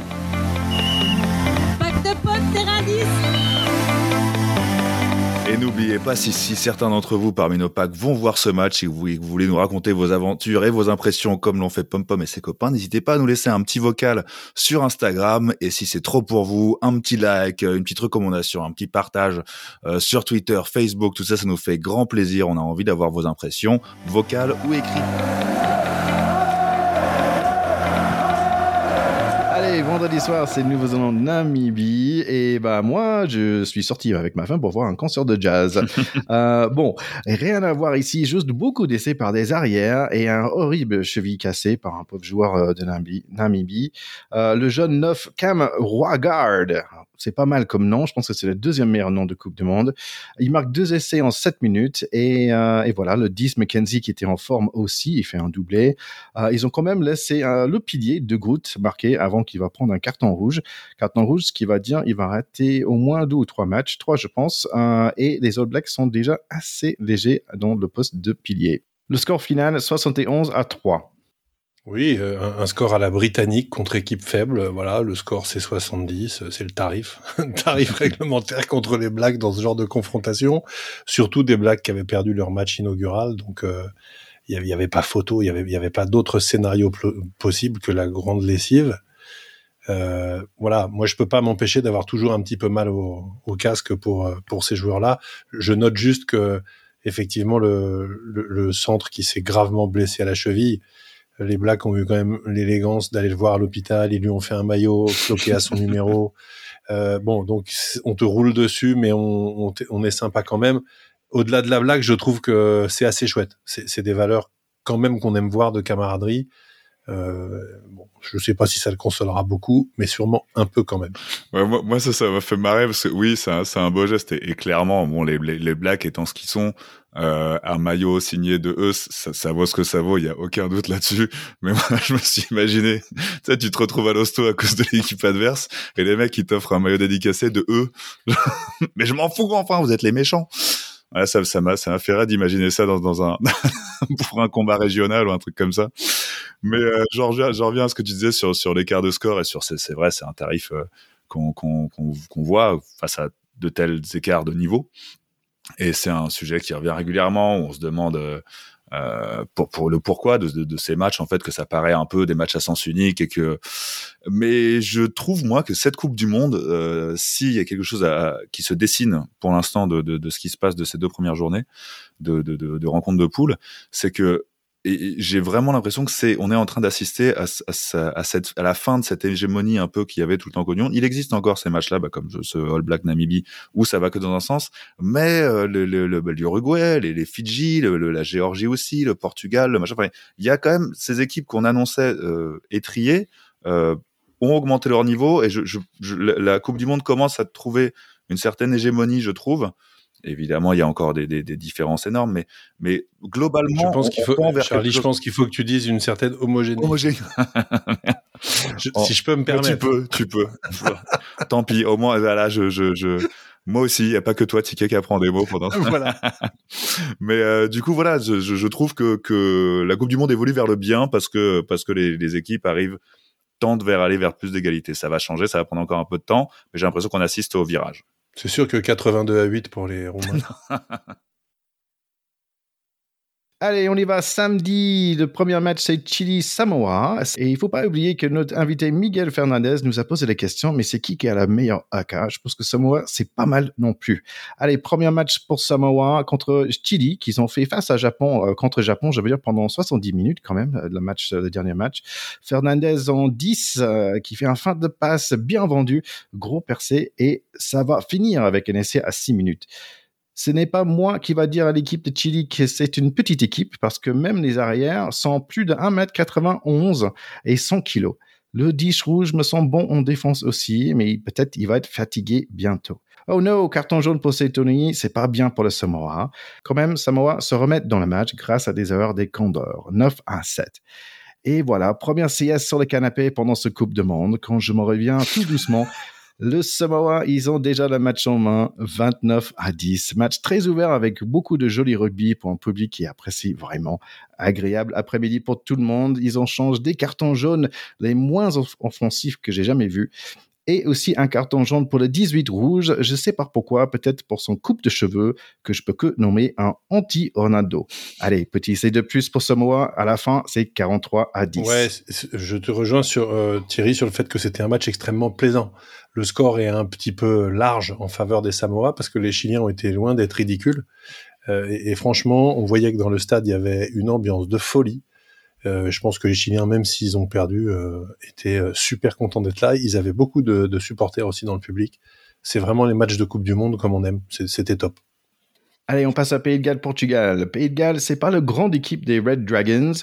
Et n'oubliez pas, si, certains d'entre vous parmi nos packs vont voir ce match et que vous, voulez nous raconter vos aventures et vos impressions comme l'ont fait Pom Pom et ses copains, n'hésitez pas à nous laisser un petit vocal sur Instagram. Et si c'est trop pour vous, un petit like, une petite recommandation, un petit partage euh, sur Twitter, Facebook, tout ça, ça nous fait grand plaisir. On a envie d'avoir vos impressions, vocales ou écrites. Vendredi soir, c'est le Nouveau-Zélande Namibie. Et bah, moi, je suis sorti avec ma femme pour voir un concert de jazz. euh, bon, rien à voir ici, juste beaucoup d'essais par des arrières et un horrible cheville cassé par un pauvre joueur euh, de Namibie. Euh, le jeune neuf Cam Roigard, c'est pas mal comme nom. Je pense que c'est le deuxième meilleur nom de Coupe du Monde. Il marque deux essais en 7 minutes. Et, euh, et voilà, le 10 McKenzie qui était en forme aussi, il fait un doublé. Euh, ils ont quand même laissé euh, le pilier de Groot marqué avant qu'il va prendre un carton rouge. Carton rouge, ce qui va dire il va rater au moins deux ou trois matchs, trois je pense. et les All Blacks sont déjà assez légers dans le poste de pilier. Le score final, 71 à 3. Oui, euh, un, score à la britannique contre équipe faible. Voilà, le score c'est 70, c'est le tarif, tarif réglementaire contre les Blacks dans ce genre de confrontation. Surtout des Blacks qui avaient perdu leur match inaugural, donc euh, il n'y avait, pas photo, il y avait, y avait pas d'autre scénario possible que la grande lessive. Euh, voilà, moi je peux pas m'empêcher d'avoir toujours un petit peu mal au, au casque pour pour ces joueurs-là. Je note juste que effectivement le, le, le centre qui s'est gravement blessé à la cheville les Blacks ont eu quand même l'élégance d'aller le voir à l'hôpital. Ils lui ont fait un maillot floqué à son numéro. Euh, bon, donc on te roule dessus, mais on, on, est sympa quand même. Au-delà de la blague, je trouve que c'est assez chouette. C'est des valeurs quand même qu'on aime voir de camaraderie. bon, je ne sais pas si ça le consolera beaucoup, mais sûrement un peu quand même. Ouais, moi, moi, ça, ça m'a fait marrer parce que oui, c'est un, un, beau geste et, clairement, bon, les, les, les Blacks étant ce qu'ils sont, euh, un maillot signé de eux, ça, ça, vaut ce que ça vaut, il y a aucun doute là-dessus. Mais moi, je me suis imaginé, tu sais, tu te retrouves à l'hosto à cause de l'équipe adverse et les mecs qui t'offrent un maillot dédicacé de eux. mais je m'en fous, enfin, vous êtes les méchants. Ouais, ça, ça m'a, ça m'a fait rire d'imaginer ça dans, dans un pour un combat régional ou un truc comme ça. Mais euh, j'en reviens, à ce que tu disais sur sur l'écart de score et sur c'est, c'est vrai, c'est un tarif euh, qu'on, qu'on, qu'on, qu'on voit face à de tels écarts de niveau. Et c'est un sujet qui revient régulièrement. Où on se demande euh, euh, pour, pour le pourquoi de, de, de, ces matchs en fait que ça paraît un peu des matchs à sens unique et que mais je trouve moi que cette Coupe du Monde euh, s'il y a quelque chose à, qui se dessine pour l'instant de, de, ce qui se passe de ces deux premières journées de rencontres de poule c'est que et j'ai vraiment l'impression que c'est, on est en train d'assister à, à, à, cette, à la fin de cette hégémonie un peu qu'il y avait tout le temps qu'Oignon. Il existe encore ces matchs-là, bah, comme ce All Black Namibie, où ça va que dans un sens, mais euh, le, le, le, bah, l'Uruguay, les, les Fidji, le, la Géorgie aussi, le Portugal, le machin. Enfin, il y a quand même ces équipes qu'on annonçait euh, étriées euh, ont augmenté leur niveau et je, je, je, la Coupe du Monde commence à trouver une certaine hégémonie, je trouve. Évidemment, il y a encore des, des, des différences énormes, mais, mais globalement, je pense qu'il faut, Charlie, je pense qu'il faut que tu dises une certaine homogénéité. Homogène. oh, si je peux me permettre. Tu peux, tu peux. Tant pis, au moins, voilà, je, je, je, moi aussi, il n'y a pas que toi, Ticket, qui apprend des mots pendant ça. voilà. Mais euh, du coup, voilà, je, je, trouve que, que la Coupe du Monde évolue vers le bien parce que, parce que les, les équipes arrivent, tendent vers aller vers plus d'égalité. Ça va changer, ça va prendre encore un peu de temps, mais j'ai l'impression qu'on assiste au virage. C'est sûr que 82 à 8 pour les Roumains. Allez, on y va samedi. Le premier match, c'est Chili-Samoa. Et il faut pas oublier que notre invité Miguel Fernandez nous a posé la question, mais c'est qui qui a la meilleure AK Je pense que Samoa, c'est pas mal non plus. Allez, premier match pour Samoa contre Chili, qu'ils ont fait face à Japon, euh, contre Japon, je veux dire, pendant 70 minutes quand même, le, match, le dernier match. Fernandez en 10, euh, qui fait un fin de passe bien vendu, gros percé, et ça va finir avec un essai à 6 minutes ce n'est pas moi qui va dire à l'équipe de Chili que c'est une petite équipe parce que même les arrières sont plus de 1m91 et 100 kg. Le 10 rouge me semble bon en défense aussi, mais peut-être il va être fatigué bientôt. Oh no, carton jaune pour Tony, c'est pas bien pour le Samoa. Quand même, Samoa se remet dans le match grâce à des erreurs des Condors, 9 à 7. Et voilà, première CS sur le canapé pendant ce Coupe de Monde, quand je me reviens tout doucement le Samoa, ils ont déjà le match en main, 29 à 10. Match très ouvert avec beaucoup de joli rugby pour un public qui apprécie vraiment. Agréable après-midi pour tout le monde. Ils ont changé des cartons jaunes les moins offensifs que j'ai jamais vus et aussi un carton jaune pour le 18 rouge. Je sais pas pourquoi, peut-être pour son coupe de cheveux que je peux que nommer un anti-Ronaldo. Allez, petit essai de plus pour Samoa. À la fin, c'est 43 à 10. Ouais, je te rejoins sur euh, Thierry sur le fait que c'était un match extrêmement plaisant. Le score est un petit peu large en faveur des Samoa parce que les Chiliens ont été loin d'être ridicules. Euh, et, franchement, on voyait que dans le stade, il y avait une ambiance de folie. Euh, je pense que les Chiliens, même s'ils ont perdu, euh, étaient euh, super contents d'être là. Ils avaient beaucoup de, supporters aussi dans le public. C'est vraiment les matchs de Coupe du Monde comme on aime. C'était top. Allez, on passe à Pays de Galles, Portugal. Pays de Galles, c'est pas le grande équipe des Red Dragons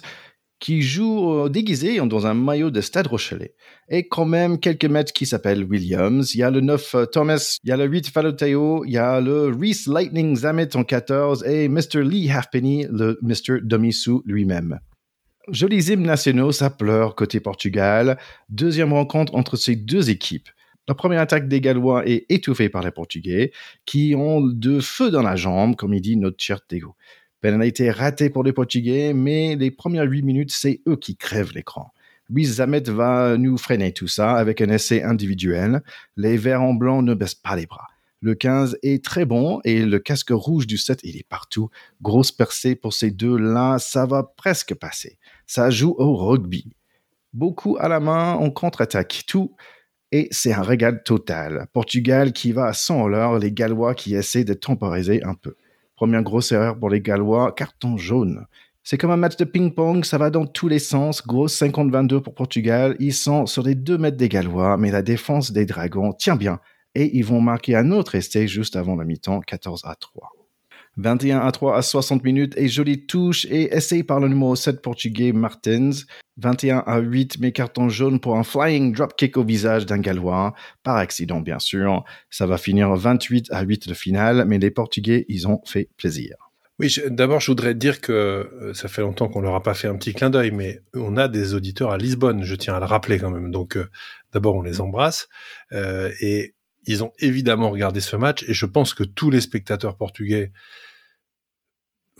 qui joue déguisé dans un maillot de Stade Rochelet. Et quand même quelques maîtres qui s'appellent Williams. Il y a le 9 Thomas, il y a le 8 Faloteo, il y a le Reese Lightning Zamet en 14 et Mr. Lee Halfpenny, le Mr. Domisu lui-même. Jolis hymnes nationaux, ça pleure côté Portugal. Deuxième rencontre entre ces deux équipes. La première attaque des Gallois est étouffée par les Portugais, qui ont de feu dans la jambe, comme il dit notre cher Tego. Pénalité ratée pour les Portugais, mais les premières huit minutes, c'est eux qui crèvent l'écran. Luis Zamet va nous freiner tout ça avec un essai individuel. Les Verts en blanc ne baissent pas les bras. Le 15 est très bon et le casque rouge du 7, il est partout. Grosse percée pour ces deux-là, ça va presque passer. Ça joue au rugby. Beaucoup à la main, on contre-attaque tout et c'est un régal total. Portugal qui va à 100 l'heure, les Gallois qui essaient de temporiser un peu. Première grosse erreur pour les Gallois, carton jaune. C'est comme un match de ping-pong, ça va dans tous les sens. Grosse 50-22 pour Portugal. Ils sont sur les 2 mètres des Gallois, mais la défense des Dragons tient bien et ils vont marquer un autre essai juste avant la mi-temps, 14 à 3. 21 à 3 à 60 minutes et jolie touche et essai par le numéro 7 portugais Martins. 21 à 8, mais carton jaune pour un flying dropkick au visage d'un Gallois, par accident bien sûr. Ça va finir 28 à 8 de finale, mais les Portugais, ils ont fait plaisir. Oui, d'abord, je voudrais dire que euh, ça fait longtemps qu'on leur a pas fait un petit clin d'œil, mais on a des auditeurs à Lisbonne, je tiens à le rappeler quand même. Donc, euh, d'abord, on les embrasse. Euh, et ils ont évidemment regardé ce match, et je pense que tous les spectateurs portugais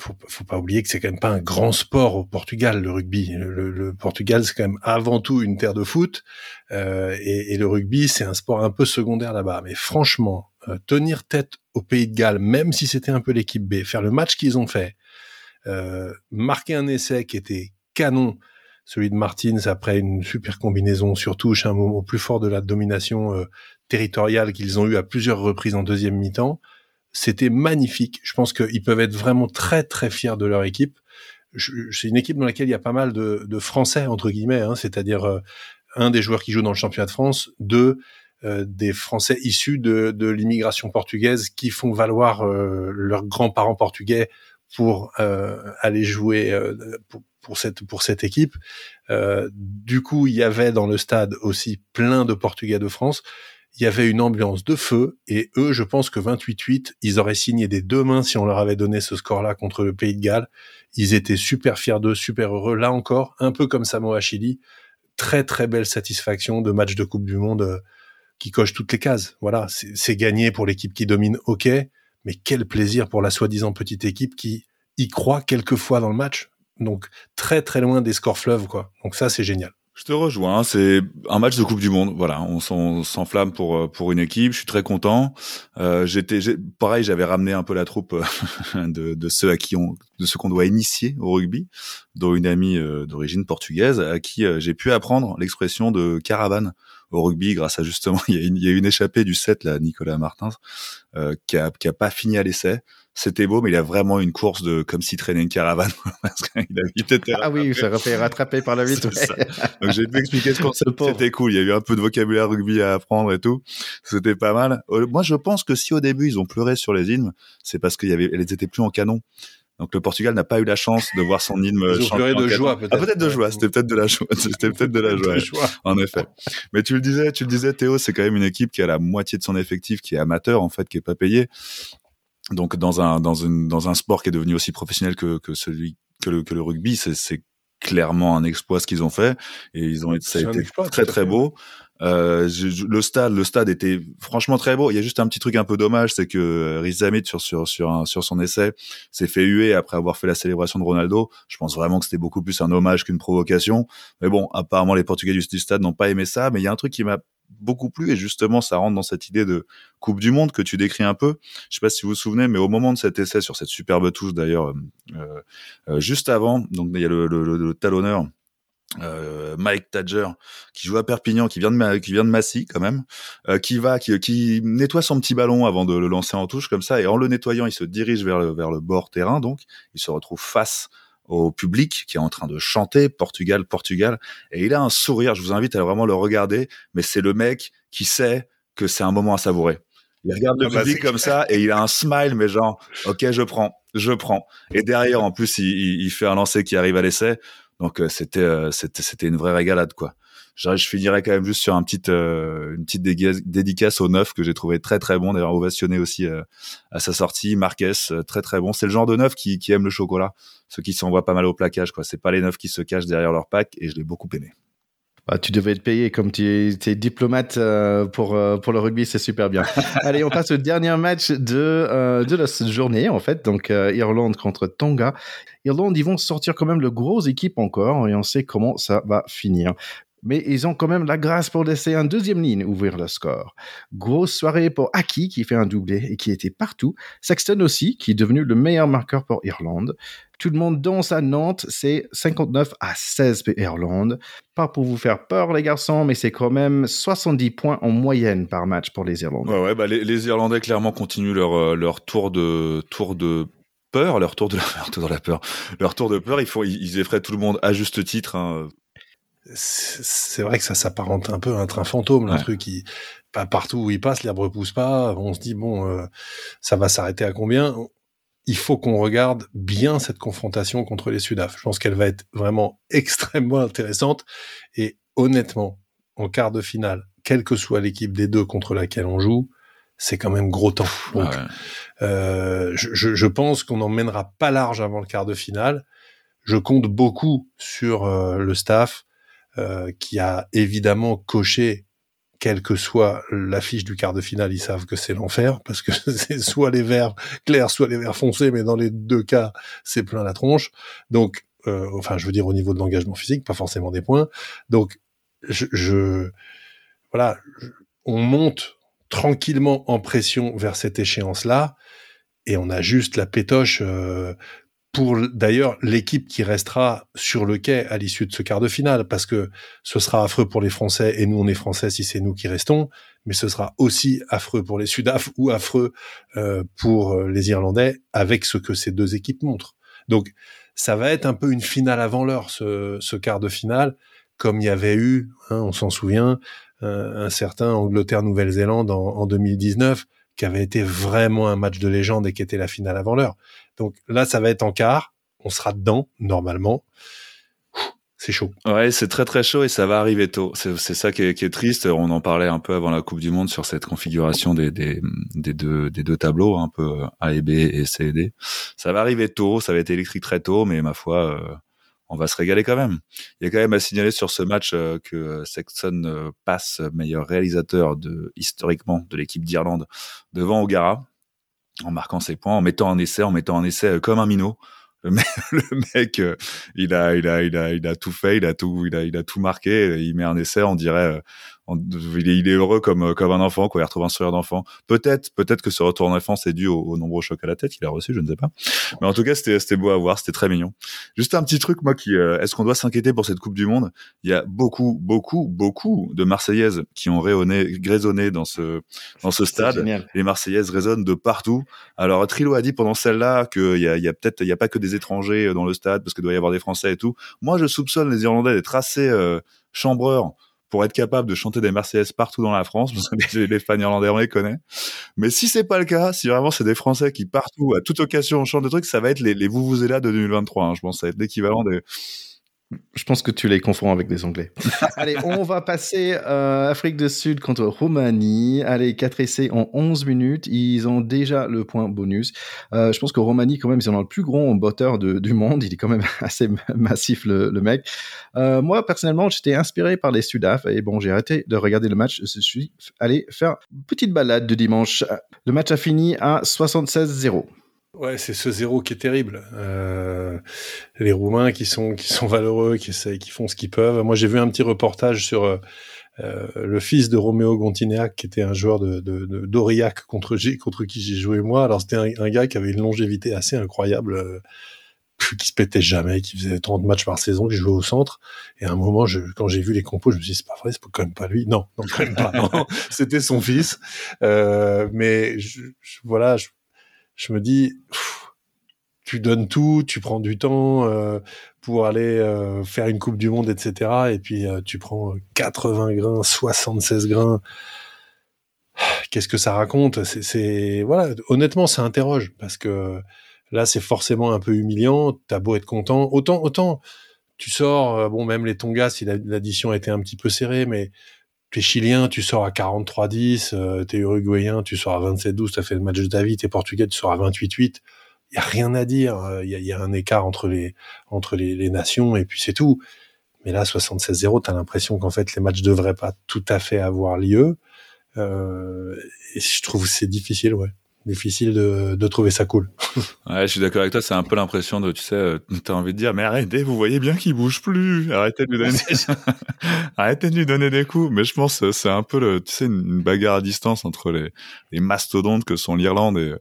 faut, faut pas oublier que c'est quand même pas un grand sport au Portugal le rugby. Le, Portugal c'est quand même avant tout une terre de foot euh, et, le rugby c'est un sport un peu secondaire là-bas. Mais franchement, euh, tenir tête au Pays de Galles, même si c'était un peu l'équipe B, faire le match qu'ils ont fait, euh, marquer un essai qui était canon, celui de Martins après une super combinaison sur touche, un moment plus fort de la domination territoriale qu'ils ont eu à plusieurs reprises en deuxième mi-temps. C'était magnifique. Je pense qu'ils peuvent être vraiment très très fiers de leur équipe. C'est une équipe dans laquelle il y a pas mal de, de Français entre guillemets, hein, c'est-à-dire euh, un des joueurs qui joue dans le championnat de France, deux euh, des Français issus de, de l'immigration portugaise qui font valoir euh, leurs grands-parents portugais pour aller jouer pour, pour, cette pour cette équipe. du coup, il y avait dans le stade aussi plein de Portugais de France il y avait une ambiance de feu et eux, je pense que 28-8, ils auraient signé des deux mains si on leur avait donné ce score-là contre le Pays de Galles. Ils étaient super fiers d'eux, super heureux. Là encore, un peu comme Samoa Chili, très très belle satisfaction de match de Coupe du Monde euh, qui coche toutes les cases. Voilà, c'est gagné pour l'équipe qui domine, ok, mais quel plaisir pour la soi-disant petite équipe qui y croit quelquefois dans le match. Donc très très loin des scores fleuves, quoi. Donc ça, c'est génial. Je te rejoins, c'est un match de Coupe du Monde. Voilà, on s'enflamme pour euh, pour une équipe. Je suis très content. Euh, j'étais pareil, j'avais ramené un peu la troupe euh, de, ceux à qui on de ceux qu'on doit initier au rugby, dont une amie euh, d'origine portugaise à qui j'ai pu apprendre l'expression de caravane au rugby grâce à justement il y a une, échappée du 7 là Nicolas Martins qui a qui a pas fini à l'essai c'était beau, mais il a vraiment une course de comme s'il traînait une caravane. parce qu'il a vite été Ah oui, ça fait rattrapé par la vitre. Donc j'ai pu expliquer ce concept. C'était cool. Il y a eu un peu de vocabulaire rugby à apprendre et tout. C'était pas mal. Euh, moi, je pense que si au début ils ont pleuré sur les hymnes, c'est parce qu'il y avait, elles étaient plus en canon. Donc le Portugal n'a pas eu la chance de voir son hymne Ils ont pleuré de joie peut-être. Ah, peut-être de joie, c'était peut-être de la joie, c'était peut-être de la joie. En effet. Mais tu le disais, tu le disais Théo, c'est quand même une équipe qui a la moitié de son effectif qui est amateur en fait, qui est pas payé donc dans un dans une dans un sport qui est devenu aussi professionnel que que celui que le que le rugby, c'est clairement un exploit ce qu'ils ont fait et ils ont ça a été très très beau. Euh, le stade, le stade était franchement très beau. Il y a juste un petit truc un peu dommage, c'est que Riz sur sur sur un, sur son essai s'est fait huer après avoir fait la célébration de Ronaldo. Je pense vraiment que c'était beaucoup plus un hommage qu'une provocation. Mais bon, apparemment les Portugais du, du stade n'ont pas aimé ça. Mais il y a un truc qui m'a beaucoup plu et justement ça rentre dans cette idée de Coupe du Monde que tu décris un peu. Je sais pas si vous vous souvenez, mais au moment de cet essai sur cette superbe touche d'ailleurs, euh, euh, euh juste avant, donc il y a le, talonneur. Mike Tadger qui joue à Perpignan, qui vient de qui vient de Massy quand même, qui va qui, qui nettoie son petit ballon avant de le lancer en touche comme ça et en le nettoyant il se dirige vers le vers le bord terrain donc il se retrouve face au public qui est en train de chanter Portugal, Portugal. Et il a un sourire, je vous invite à vraiment le regarder, mais c'est le mec qui sait que c'est un moment à savourer. Il regarde le ah bah, public comme ça et il a un smile, mais genre, ok, je prends, je prends. Et derrière, en plus, il, il fait un lancer qui arrive à l'essai. Donc euh, c'était, euh, c'était, c'était une vraie régalade, quoi je, je finirai quand même juste sur un petit, euh, une petite dédicace au neuf que j'ai trouvé très très bon, d'ailleurs ovationné aussi euh, à sa sortie. Marquez, euh, très très bon. C'est le genre de neuf qui, qui aime le chocolat, ceux qui s'envoient pas mal au plaquage. quoi. C'est pas les neufs qui se cachent derrière leur pack et je l'ai beaucoup aimé. Bah, tu devais être payé comme tu es, diplomate pour, pour le rugby, c'est super bien. Allez, on passe au dernier match de, de la journée, en fait. Donc, Irlande contre Tonga. Irlande, ils vont sortir quand même le gros équipe encore et on sait comment ça va finir mais ils ont quand même la grâce pour laisser un deuxième ligne ouvrir le score. Grosse soirée pour Aki qui fait un doublé et qui était partout. Sexton aussi qui est devenu le meilleur marqueur pour Irlande. Tout le monde danse à Nantes, c'est 59 à 16 pour Irlande. Pas pour vous faire peur les garçons, mais c'est quand même 70 points en moyenne par match pour les Irlandais. Ouais, ouais bah les, Irlandais clairement continuent leur, euh, leur tour de tour de peur, leur tour de leur tour de la peur, leur tour de peur. Ils font, ils, effraient tout le monde à juste titre. Hein c'est vrai que ça s'apparente un peu à un train fantôme, le truc qui, pas partout où il passe, l'herbe repousse pas. On se dit bon, euh, ça va s'arrêter à combien? Il faut qu'on regarde bien cette confrontation contre les Sudaf. Je pense qu'elle va être vraiment extrêmement intéressante. Et honnêtement, en quart de finale, quelle que soit l'équipe des deux contre laquelle on joue, c'est quand même gros temps. Donc, euh, je, je, pense qu'on n'emmènera pas large avant le quart de finale. Je compte beaucoup sur euh, le staff euh, qui a évidemment coché quelle que soit l'affiche du quart de finale, ils savent que c'est l'enfer parce que c'est soit les verts clairs, soit les verts foncés, mais dans les deux cas, c'est plein la tronche. Donc, euh, enfin, je veux dire au niveau de l'engagement physique, pas forcément des points. Donc, je, je voilà, on monte tranquillement en pression vers cette échéance-là, et on a juste la pétoche euh, pour d'ailleurs l'équipe qui restera sur le quai à l'issue de ce quart de finale, parce que ce sera affreux pour les Français, et nous on est Français si c'est nous qui restons, mais ce sera aussi affreux pour les Sudaf ou affreux euh, pour euh, les Irlandais, avec ce que ces deux équipes montrent. Donc ça va être un peu une finale avant l'heure, ce, ce quart de finale, comme il y avait eu, hein, on s'en souvient, euh, un certain Angleterre-Nouvelle-Zélande en, 2019, qui avait été vraiment un match de légende et qui était la finale avant l'heure. Donc là, ça va être en quart, on sera dedans normalement. C'est chaud. Ouais, c'est très très chaud et ça va arriver tôt. C'est ça qui est, triste. On en parlait un peu avant la Coupe du Monde sur cette configuration des, deux, tableaux, un peu A et B et C et D. Ça va arriver tôt, ça va être électrique très tôt, mais ma foi, euh, on va se régaler quand même. Il y a quand même à signaler sur ce match euh, que Sexton euh, passe meilleur réalisateur de historiquement de l'équipe d'Irlande devant O'Gara en marquant ses points, en mettant un essai, en mettant un essai comme un minot. Le mec, le mec il a, il a, il a, il a tout fait, il a tout, il a, il a tout marqué. Il met un essai, on dirait il, est, heureux comme, euh, comme un enfant, quoi. Il retrouve un sourire d'enfant. Peut-être, peut-être que ce retour en enfance est dû aux, nombreux chocs à la tête qu'il a reçu, je ne sais pas. Mais en tout cas, c'était, c'était beau à voir, c'était très mignon. Juste un petit truc, moi, qui, euh, est-ce qu'on doit s'inquiéter pour cette Coupe du Monde? Il y a beaucoup, beaucoup, beaucoup de Marseillaises qui ont rayonné, grisonné dans ce, dans ce stade. Les Marseillaises résonnent de partout. Alors, Trilo a dit pendant celle-là qu'il y a, il y a peut-être, il y a pas que des étrangers euh, dans le stade parce qu'il doit y avoir des Français et tout. Moi, je soupçonne les Irlandais d'être assez, euh, chambreurs pour être capable de chanter des Marseillaises partout dans la France, parce que les, fans irlandais, on les connaît. Mais si c'est pas le cas, si vraiment c'est des Français qui partout, à toute occasion, chantent des trucs, ça va être les, les vous vous là de 2023. Hein, je pense que ça va être l'équivalent des je pense que tu les confonds avec des Anglais. Allez, on va passer euh, Afrique du Sud contre Roumanie. Allez, 4 essais en 11 minutes. Ils ont déjà le point bonus. Euh, je pense que Roumanie, quand même, ils ont le plus gros botteur du monde. Il est quand même assez massif, le, mec. Euh, moi, personnellement, j'étais inspiré par les Sudaf. Et bon, j'ai arrêté de regarder le match. Je suis allé faire une petite balade de dimanche. Le match a fini à 76-0. Ouais, c'est ce zéro qui est terrible. Euh, les Roumains qui sont qui sont valeureux, qui essayent, qui font ce qu'ils peuvent. Moi, j'ai vu un petit reportage sur euh, euh le fils de Roméo Gontineac, qui était un joueur de, de, de d'Aurillac contre contre qui j'ai joué moi. Alors c'était un, gars qui avait une longévité assez incroyable, euh, qui se pétait jamais, qui faisait 30 matchs par saison, qui jouait au centre. Et à un moment, je, quand j'ai vu les compos, je me suis dit c'est pas vrai, c'est quand même pas lui. Non, non quand même pas. c'était son fils. Euh, mais je, voilà. Je, je me dis, tu donnes tout, tu prends du temps euh, pour aller euh, faire une Coupe du Monde, etc. Et puis euh, tu prends 80 grains, 76 grains. Qu'est-ce que ça raconte? C'est voilà, honnêtement, ça interroge parce que là, c'est forcément un peu humiliant. T'as beau être content, autant autant tu sors. bon, même les Tonga, si l'addition a été un petit peu serrée, mais t'es chilien, tu sors à 43-10, euh, t'es uruguayen, tu sors à 27-12, t'as fait le match de David, t'es portugais, tu sors à 28-8. Il y a rien à dire. Il y, y, a un écart entre les entre les, les nations et puis c'est tout. Mais là, 76-0, t'as l'impression qu'en fait les matchs devraient pas tout à fait avoir lieu. Euh, et je trouve c'est difficile, ouais difficile de, de, trouver ça cool. ouais, je suis d'accord avec toi. C'est un peu l'impression de, tu sais, euh, t'as envie de dire, mais arrêtez, vous voyez bien qu'il bouge plus. Arrêtez de lui donner, arrêtez de lui donner des coups. Mais je pense que c'est un peu le, tu sais, une bagarre à distance entre les, les mastodontes que sont l'Irlande et,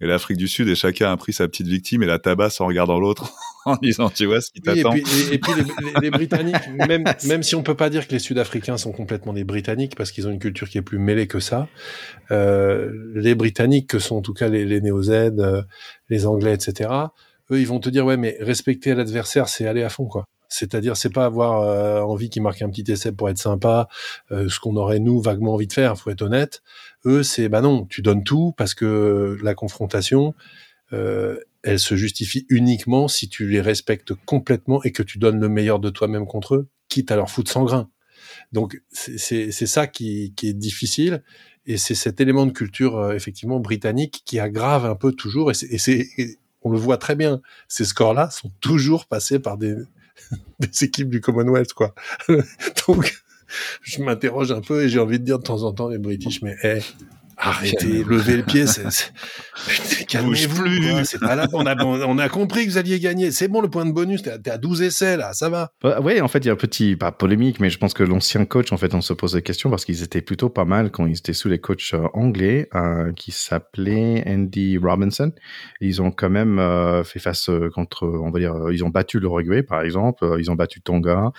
et l'Afrique du Sud et chacun a pris sa petite victime et la tabasse en regardant l'autre en disant tu vois ce qui t'attend. et puis, et, puis les, les, Britanniques, même, même si on peut pas dire que les Sud-Africains sont complètement des Britanniques parce qu'ils ont une culture qui est plus mêlée que ça, euh, les Britanniques que sont en tout cas les, néo-Z, euh, les Anglais, etc. Eux, ils vont te dire ouais mais respecter l'adversaire c'est aller à fond quoi. C'est-à-dire, c'est pas avoir euh, envie qu'ils marquent un petit essai pour être sympa, euh, ce qu'on aurait nous vaguement envie de faire. Faut être honnête. Eux, c'est bah non, tu donnes tout parce que la confrontation, elle se justifie uniquement si tu les respectes complètement et que tu donnes le meilleur de toi-même contre eux, quitte à leur foutre sans grain. Donc c'est ça qui, est difficile et c'est cet élément de culture euh, effectivement britannique qui aggrave un peu toujours et c'est on le voit très bien. Ces scores-là sont toujours passés par des, des équipes du Commonwealth quoi. Donc je m'interroge un peu et j'ai envie de dire de temps en temps les British mais hey, Arrêtez, levez le pied, calmez-vous. C'est pas là. On a, on a compris que vous alliez gagner. C'est bon, le point de bonus. T'es à 12 essais, là. Ça va. Bah, oui, en fait, il y a un petit, pas polémique, mais je pense que l'ancien coach, en fait, on se pose des questions parce qu'ils étaient plutôt pas mal quand ils étaient sous les coachs euh, anglais, euh, qui s'appelaient Andy Robinson. Ils ont quand même euh, fait face contre, on va dire, ils ont battu l'Uruguay, par exemple. Ils ont battu Tonga.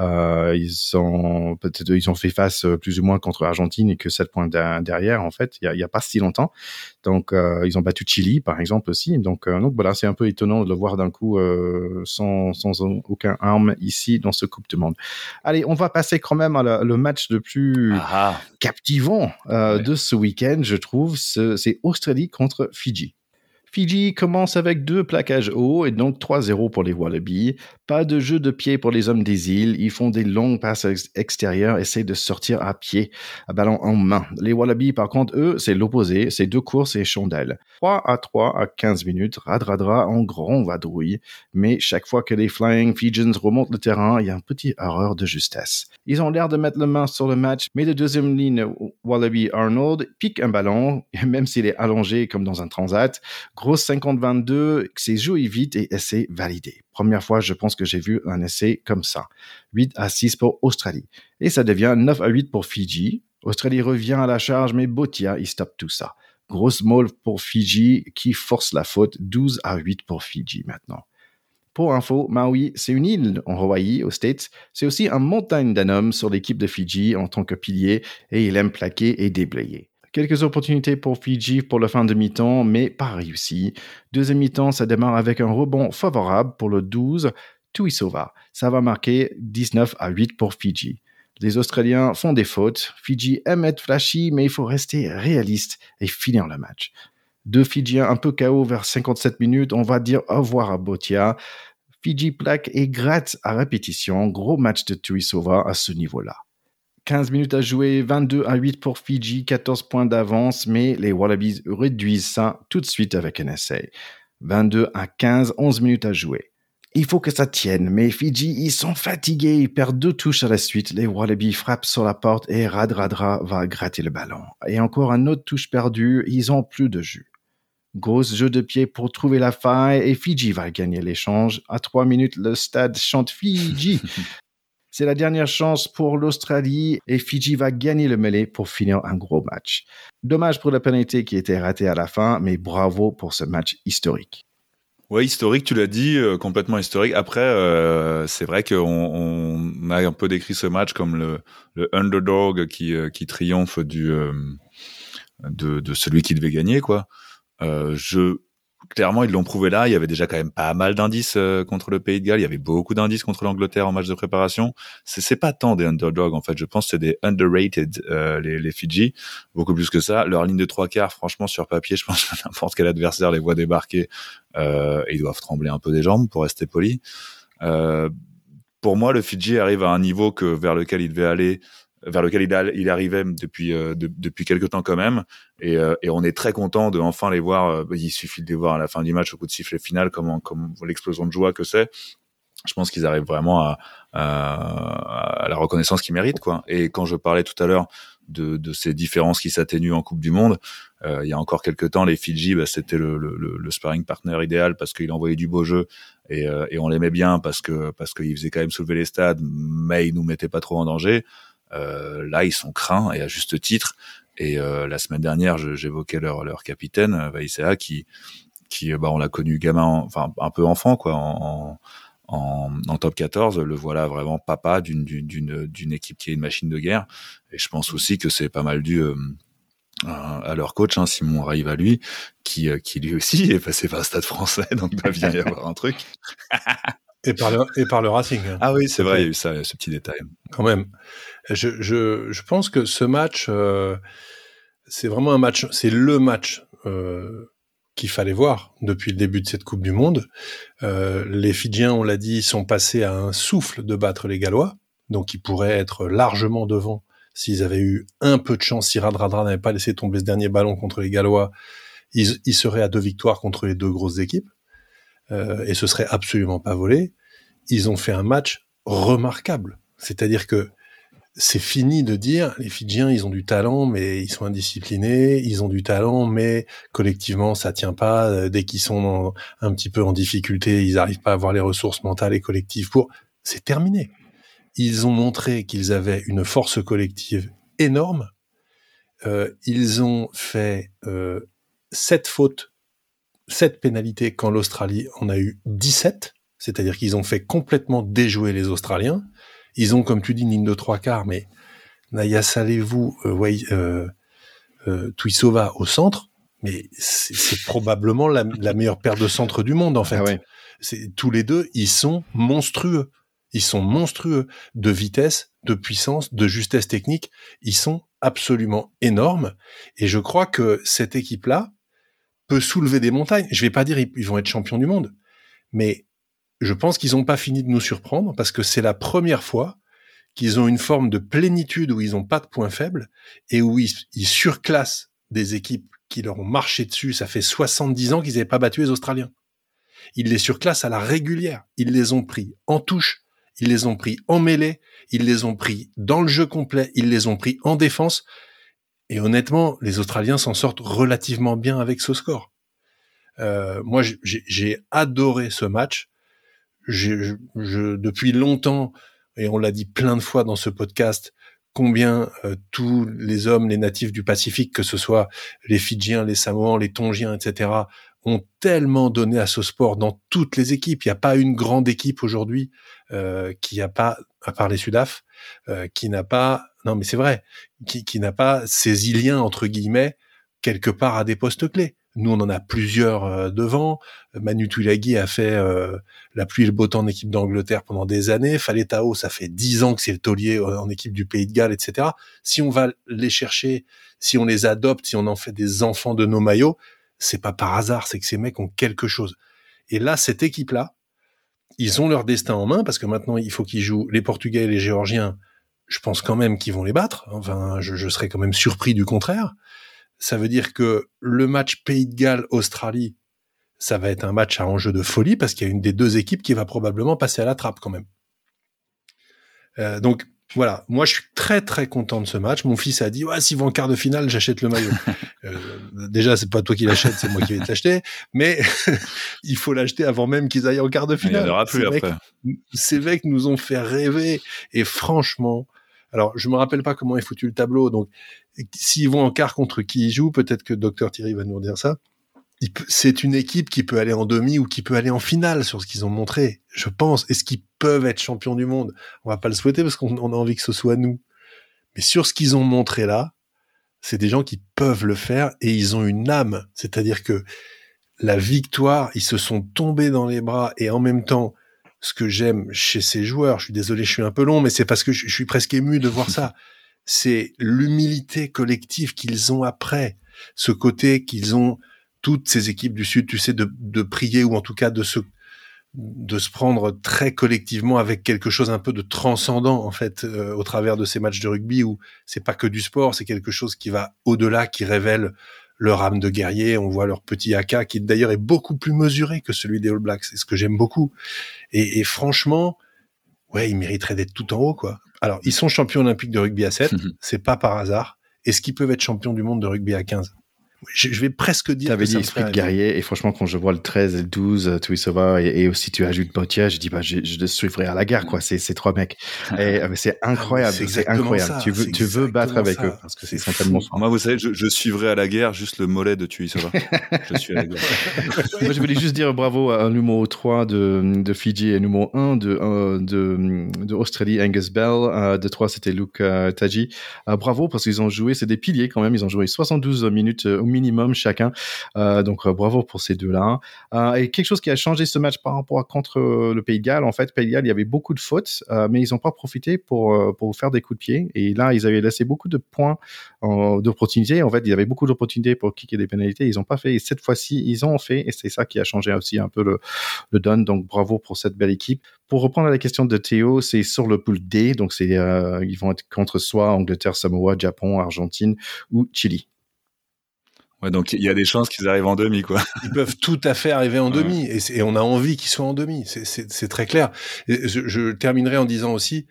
Euh, ils ont peut-être ils ont fait face euh, plus ou moins contre l'Argentine et que 7 points derrière en fait. Il y a, pas si longtemps. Donc euh, ils ont battu Chili par exemple aussi. Donc donc voilà, c'est un peu étonnant de le voir d'un coup sans sans aucun arme ici dans ce Coupe du Monde. Allez, on va passer quand même à le match le plus ah ah. captivant de ce week-end, je trouve. C'est Australie contre Fidji. Fiji commence avec deux plaquages hauts et donc 3-0 pour les Wallabies. Pas de jeu de pied pour les hommes des îles. Ils font des longues passes extérieures, essayent de sortir à pied, à ballon en main. Les Wallabies, par contre, eux, c'est l'opposé. C'est deux courses et chandelles. 3 à 3 à 15 minutes. Radradra en grand vadrouille. Mais chaque fois que les Flying Fijians remontent le terrain, il y a une petite erreur de justesse. Ils ont l'air de mettre la main sur le match, mais le deuxième ligne Wallaby Arnold pique un ballon, même s'il est allongé comme dans un transat Grosse 50-22, c'est joué vite et essai validé. Première fois, je pense que j'ai vu un essai comme ça. 8 à 6 pour Australie. Et ça devient 9 à 8 pour Fiji. Australie revient à la charge, mais Botia, il stoppe tout ça. Grosse molle pour Fiji qui force la faute. 12 à 8 pour Fiji maintenant. Pour info, Maui, c'est une île en Hawaii, aux States. C'est aussi un montagne d'un homme sur l'équipe de Fiji en tant que pilier et il aime plaquer et déblayer. Quelques opportunités pour Fiji pour la fin de mi-temps, mais pas réussi. Deuxième mi-temps, ça démarre avec un rebond favorable pour le 12, Tuisova. Ça va marquer 19 à 8 pour Fiji. Les Australiens font des fautes. Fiji aime être flashy, mais il faut rester réaliste et finir le match. Deux Fidjiens un peu KO vers 57 minutes. On va dire au revoir à Botia. Fiji plaque et gratte à répétition. Gros match de Tuisova à ce niveau-là. 15 minutes à jouer, 22 à 8 pour Fiji, 14 points d'avance, mais les Wallabies réduisent ça tout de suite avec un essai. 22 à 15, 11 minutes à jouer. Il faut que ça tienne, mais Fiji, ils sont fatigués, ils perdent deux touches à la suite. Les Wallabies frappent sur la porte et Radradra va gratter le ballon. Et encore un autre touche perdue, ils ont plus de jus. Gros jeu de pied pour trouver la faille et Fiji va gagner l'échange. À trois minutes, le stade chante Fiji. C'est la dernière chance pour l'Australie et Fiji va gagner le mêlée pour finir un gros match. Dommage pour la pénalité qui était ratée à la fin, mais bravo pour ce match historique. Ouais, historique, tu l'as dit, euh, complètement historique. Après, euh, c'est vrai qu'on on a un peu décrit ce match comme le, underdog qui, euh, triomphe de, celui qui devait gagner, quoi. je clairement, ils l'ont prouvé là. Il y avait déjà quand même pas mal d'indices euh, contre le Pays de Galles. Il y avait beaucoup d'indices contre l'Angleterre en match de préparation. C'est, c'est pas tant des underdogs, en fait. Je pense que c'est des underrated, euh, les, les Fidji. Beaucoup plus que ça. Leur ligne de trois quarts, franchement, sur papier, je pense que n'importe quel adversaire les voit débarquer. Euh, ils doivent trembler un peu des jambes, pour rester poli. Euh, pour moi, le Fidji arrive à un niveau que vers lequel il devait aller vers lequel il, il arrivait depuis euh, depuis quelques temps quand même. Et, euh, et, on est très content de enfin les voir euh, il suffit de les voir à la fin du match au coup de sifflet final comme comme l'explosion de joie que c'est. Je pense qu'ils arrivent vraiment à, à, la reconnaissance qu'ils méritent quoi. Et quand je parlais tout à l'heure de, de, ces différences qui s'atténuent en Coupe du Monde il y a encore quelques temps les Fidji bah, c'était le, le, le, sparring partner idéal parce qu'il envoyait du beau jeu et, et on l'aimait bien parce que parce qu'il faisait quand même soulever les stades mais il nous mettait pas trop en danger. euh, là, ils sont craints et à juste titre. Et euh, la semaine dernière, j'évoquais leur, leur capitaine, euh, Vaïsea, qui, qui bah, on l'a connu gamin, enfin un peu enfant, quoi, en, en, en, top 14. Le voilà vraiment papa d'une d'une équipe qui est une machine de guerre. Et je pense aussi que c'est pas mal dû à leur coach, hein, Simon arrive à lui, qui, qui lui aussi est passé par le stade français, donc il va bien y avoir un truc. et par le, et par le Racing. Ah oui, c'est vrai, il y a eu ça, ce petit détail. Quand même. Je, je, je pense que ce match, euh, c'est vraiment un match, c'est le match euh, qu'il fallait voir depuis le début de cette Coupe du Monde. Euh, les Fidjiens, on l'a dit, sont passés à un souffle de battre les Gallois, donc ils pourraient être largement devant s'ils avaient eu un peu de chance, si Radradra n'avait pas laissé tomber ce dernier ballon contre les Gallois, ils, seraient à deux victoires contre les deux grosses équipes, euh, et ce serait absolument pas volé. Ils ont fait un match remarquable, c'est-à-dire que c'est fini de dire les Fidjiens ils ont du talent mais ils sont indisciplinés, ils ont du talent mais collectivement ça tient pas euh, dès qu'ils sont un petit peu en difficulté, ils n'arrivent pas à avoir les ressources mentales et collectives pour c'est terminé. Ils ont montré qu'ils avaient une force collective énorme. Euh, ils ont fait euh, sept fautes, sept pénalités quand l'Australie en a eu 17, c'est-à-dire qu'ils ont fait complètement déjouer les Australiens. Ils ont, comme tu dis, une ligne de trois quarts, mais Naya Salez-vous, euh, euh, euh, Tuisova au centre, mais c'est probablement la, meilleure paire de centre du monde en fait. Ah tous les deux, ils sont monstrueux. Ils sont monstrueux de vitesse, de puissance, de justesse technique. Ils sont absolument énormes. Et je crois que cette équipe-là peut soulever des montagnes. Je vais pas dire ils vont être champions du monde, mais je pense qu'ils n'ont pas fini de nous surprendre parce que c'est la première fois qu'ils ont une forme de plénitude où ils n'ont pas de points faibles et où ils, surclassent des équipes qui leur ont marché dessus. Ça fait 70 ans qu'ils n'avaient pas battu les Australiens. Ils les surclassent à la régulière. Ils les ont pris en touche, ils les ont pris en mêlée, ils les ont pris dans le jeu complet, ils les ont pris en défense. Et honnêtement, les Australiens s'en sortent relativement bien avec ce score. Euh, moi, j'ai adoré ce match je, je, depuis longtemps, et on l'a dit plein de fois dans ce podcast, combien euh, tous les hommes, les natifs du Pacifique, que ce soit les Fidjiens, les Samoans, les Tongiens, etc., ont tellement donné à ce sport dans toutes les équipes. Il n'y a pas une grande équipe aujourd'hui euh, qui a pas, à part les Sudaf, euh, qui n'a pas, non mais c'est vrai, qui, qui n'a pas ces Iliens entre guillemets quelque part à des postes clés. Nous, on en a plusieurs euh, devant. Manu Tuilagi a fait euh, la pluie et le beau temps en équipe d'Angleterre pendant des années. Faletao, ça fait dix ans que c'est le taulier euh, en équipe du Pays de Galles, etc. Si on va les chercher, si on les adopte, si on en fait des enfants de nos maillots, c'est pas par hasard, c'est que ces mecs ont quelque chose. Et là, cette équipe-là, ils ont leur destin en main parce que maintenant, il faut qu'ils jouent les Portugais et les Géorgiens. Je pense quand même qu'ils vont les battre. Enfin, je, je serais quand même surpris du contraire ça veut dire que le match Pays de Galles Australie, ça va être un match à enjeu de folie parce qu'il y a une des deux équipes qui va probablement passer à la trappe quand même. Euh, donc voilà, moi je suis très très content de ce match. Mon fils a dit ouais s'ils vont en quart de finale, j'achète le maillot. euh, déjà c'est pas toi qui l'achètes, c'est moi qui vais t'acheter, mais il faut l'acheter avant même qu'ils aillent en quart de finale. Il n'y aura plus après. ces mecs nous ont fait rêver et franchement, alors, je me rappelle pas comment est foutu le tableau. Donc, s'ils vont en quart contre qui ils jouent, peut-être que Dr Thierry va nous dire ça. C'est une équipe qui peut aller en demi ou qui peut aller en finale sur ce qu'ils ont montré. Je pense. Est-ce qu'ils peuvent être champions du monde? On va pas le souhaiter parce qu'on a envie que ce soit nous. Mais sur ce qu'ils ont montré là, c'est des gens qui peuvent le faire et ils ont une âme. C'est-à-dire que la victoire, ils se sont tombés dans les bras et en même temps, ce que j'aime chez ces joueurs, je suis désolé, je suis un peu long, mais c'est parce que je, suis presque ému de voir ça. C'est l'humilité collective qu'ils ont après, ce côté qu'ils ont toutes ces équipes du Sud, tu sais, de, prier ou en tout cas de se de se prendre très collectivement avec quelque chose un peu de transcendant en fait euh, au travers de ces matchs de rugby où c'est pas que du sport, c'est quelque chose qui va au-delà, qui révèle leur âme de guerrier, on voit leur petit AK qui d'ailleurs est beaucoup plus mesuré que celui des All Blacks, c'est ce que j'aime beaucoup. Et, et, franchement, ouais, ils mériteraient d'être tout en haut, quoi. Alors, ils sont champions olympiques de rugby à 7, c'est pas par hasard. Est-ce qu'ils peuvent être champions du monde de rugby à 15 je, vais presque dire. Avais dit esprit de guerrier, et franchement, quand je vois le 13 et le 12, Tuisova, et, et aussi tu ajoutes Potia, je dis, bah, je, je suivrai à la guerre, quoi, ces, ces trois mecs. Et c'est ah incroyable, c'est incroyable. tu veux, tu veux battre avec eux, parce que c'est tellement Moi, vous savez, je, je, suivrai à la guerre juste le mollet de Tuisova. je suis à la guerre. Moi, je voulais juste dire bravo à un numéro 3 de, de Fidji et numéro 1 de, euh, de, de Australie, Angus Bell. Euh, de 3, c'était Luke euh, Taji. bravo, parce qu'ils ont joué, c'est des piliers quand même, ils ont joué 72 minutes au minimum chacun. Euh, donc bravo pour ces deux-là. et quelque chose qui a changé ce match par rapport à contre le Pays de Galles, en fait, Pays de Galles, il y avait beaucoup de fautes, mais ils n'ont pas profité pour, pour faire des coups de pied. Et là, ils avaient laissé beaucoup de points d'opportunités. En fait, il y avait beaucoup d'opportunités pour kicker des pénalités. Ils n'ont pas fait. Et cette fois-ci, ils ont fait. Et c'est ça qui a changé aussi un peu le, le don. Donc bravo pour cette belle équipe. Pour reprendre la question de Théo, c'est sur le pool D. Donc c'est ils vont être contre soit Angleterre, Samoa, Japon, Argentine ou Chili. Ouais, donc il y a des chances qu'ils arrivent en demi, quoi. Ils peuvent tout à fait arriver en demi, et, on a envie qu'ils soient en demi. C'est très clair. je, terminerai en disant aussi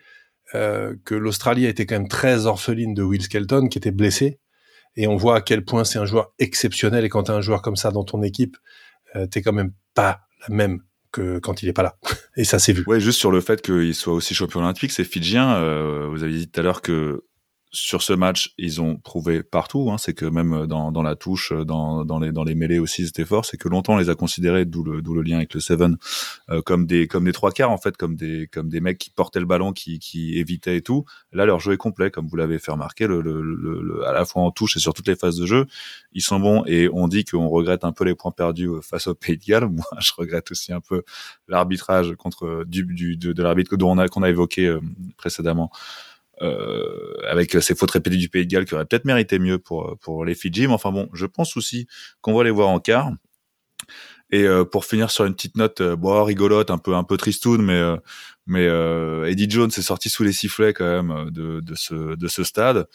euh, que l'Australie a été quand même très orpheline de Will Skelton, qui était blessé, et on voit à quel point c'est un joueur exceptionnel. Et quand tu as un joueur comme ça dans ton équipe, euh, t'es quand même pas la même que quand il est pas là. Et ça, c'est vu. Ouais, juste sur le fait qu'il soit aussi champion olympique, c'est fidjien. Euh, vous avez dit tout à l'heure que sur ce match, ils ont prouvé partout. Hein, c'est que même dans, dans la touche, dans, dans, les, dans les mêlées aussi, c'était fort. C'est que longtemps on les a considérés, d'où le, d'où le lien avec le Seven, euh, comme des comme des trois quarts en fait, comme des comme des mecs qui portaient le ballon, qui, qui évitaient et tout. Là, leur jeu est complet, comme vous l'avez fait remarquer, le, le, le, à la fois en touche et sur toutes les phases de jeu, ils sont bons. Et on dit qu'on regrette un peu les points perdus euh, face au Pays de Galles. Moi, je regrette aussi un peu l'arbitrage contre du, du de, de l'arbitre dont on a qu'on a évoqué euh, précédemment. Euh, avec ces fautes répétées du Pays de Galles qui auraient peut-être mérité mieux pour pour les Fidji. Mais enfin bon, je pense aussi qu'on va les voir en quart. Et euh, pour finir sur une petite note, euh, bon, rigolote, un peu un peu tristoune, mais mais Eddie Jones est sorti sous les sifflets quand même de de ce de ce stade.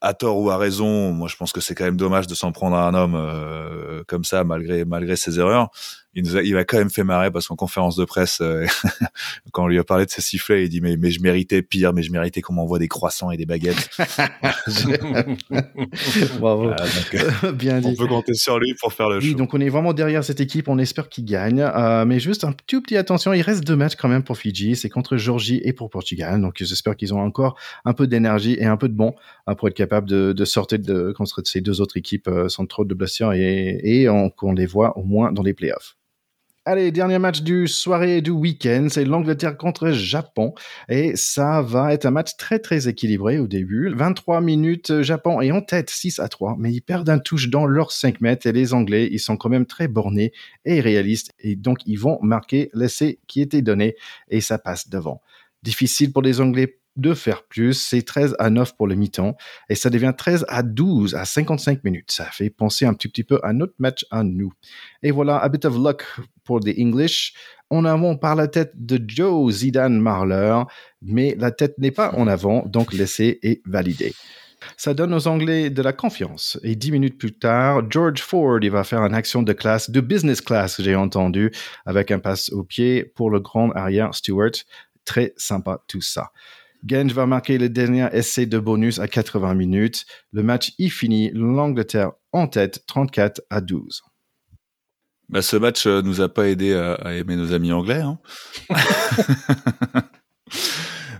à tort ou à raison, moi je pense que c'est quand même dommage de s'en prendre à un homme comme ça malgré malgré ses erreurs il nous a, il a quand même fait marrer parce qu'en conférence de presse, euh, quand on lui a parlé de ses sifflets, il dit mais, mais je méritais pire, mais je méritais qu'on m'envoie des croissants et des baguettes. Bravo. Euh, Bien dit. On peut compter sur lui pour faire le oui, donc on est vraiment derrière cette équipe. On espère qu'il gagne. Euh, mais juste un tout petit attention, il reste deux matchs quand même pour Fidji. C'est contre Georgie et pour Portugal. Donc j'espère qu'ils ont encore un peu d'énergie et un peu de bon pour être capable de, de sortir de, contre ces deux autres équipes sans trop de blessures et, et qu'on les voit au moins dans les playoffs. Allez, dernier match du soirée et du week-end, c'est l'Angleterre contre Japon. Et ça va être un match très très équilibré au début. 23 minutes, Japon est en tête 6 à 3, mais ils perdent un touche dans leurs 5 mètres. Et les Anglais, ils sont quand même très bornés et réalistes. Et donc, ils vont marquer l'essai qui était donné et ça passe devant. Difficile pour les Anglais de faire plus. C'est 13 à 9 pour le mi-temps et ça devient 13 à 12 à 55 minutes. Ça fait penser un petit, petit peu à notre match à nous. Et voilà, a bit of luck pour the English. En avant par la tête de Joe Zidane Marler, mais la tête n'est pas en avant, donc l'essai est validé. Ça donne aux Anglais de la confiance. Et dix minutes plus tard, George Ford, il va faire une action de classe, de business class, j'ai entendu, avec un passe au pied pour le grand arrière Stewart. Très sympa tout ça. Genge va marquer le dernier essai de bonus à 80 minutes. Le match y finit, l'Angleterre en tête 34 à 12. Bah, ce match euh, nous a pas aidé à, aimer nos amis anglais. Hein.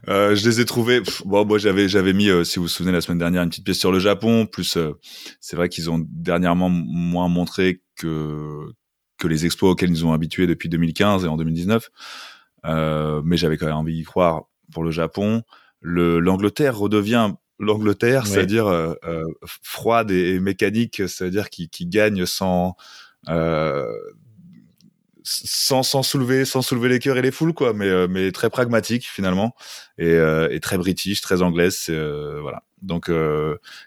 euh, je les ai trouvés. bon, moi j'avais j'avais mis, euh, si vous vous souvenez, la semaine dernière, une petite pièce sur le Japon. Plus, euh, c'est vrai qu'ils ont dernièrement moins montré que que les exploits auxquels ils nous ont habitués depuis 2015 et en 2019. mais j'avais quand même envie d'y croire pour le Japon. L'Angleterre redevient l'Angleterre, c'est-à-dire euh, euh, froide et, mécanique, c'est-à-dire qui, qui, gagne sans euh, sans, sans soulever sans soulever les cœurs et les foules quoi mais euh, mais très pragmatique finalement et, euh, et très british très anglaise euh, voilà donc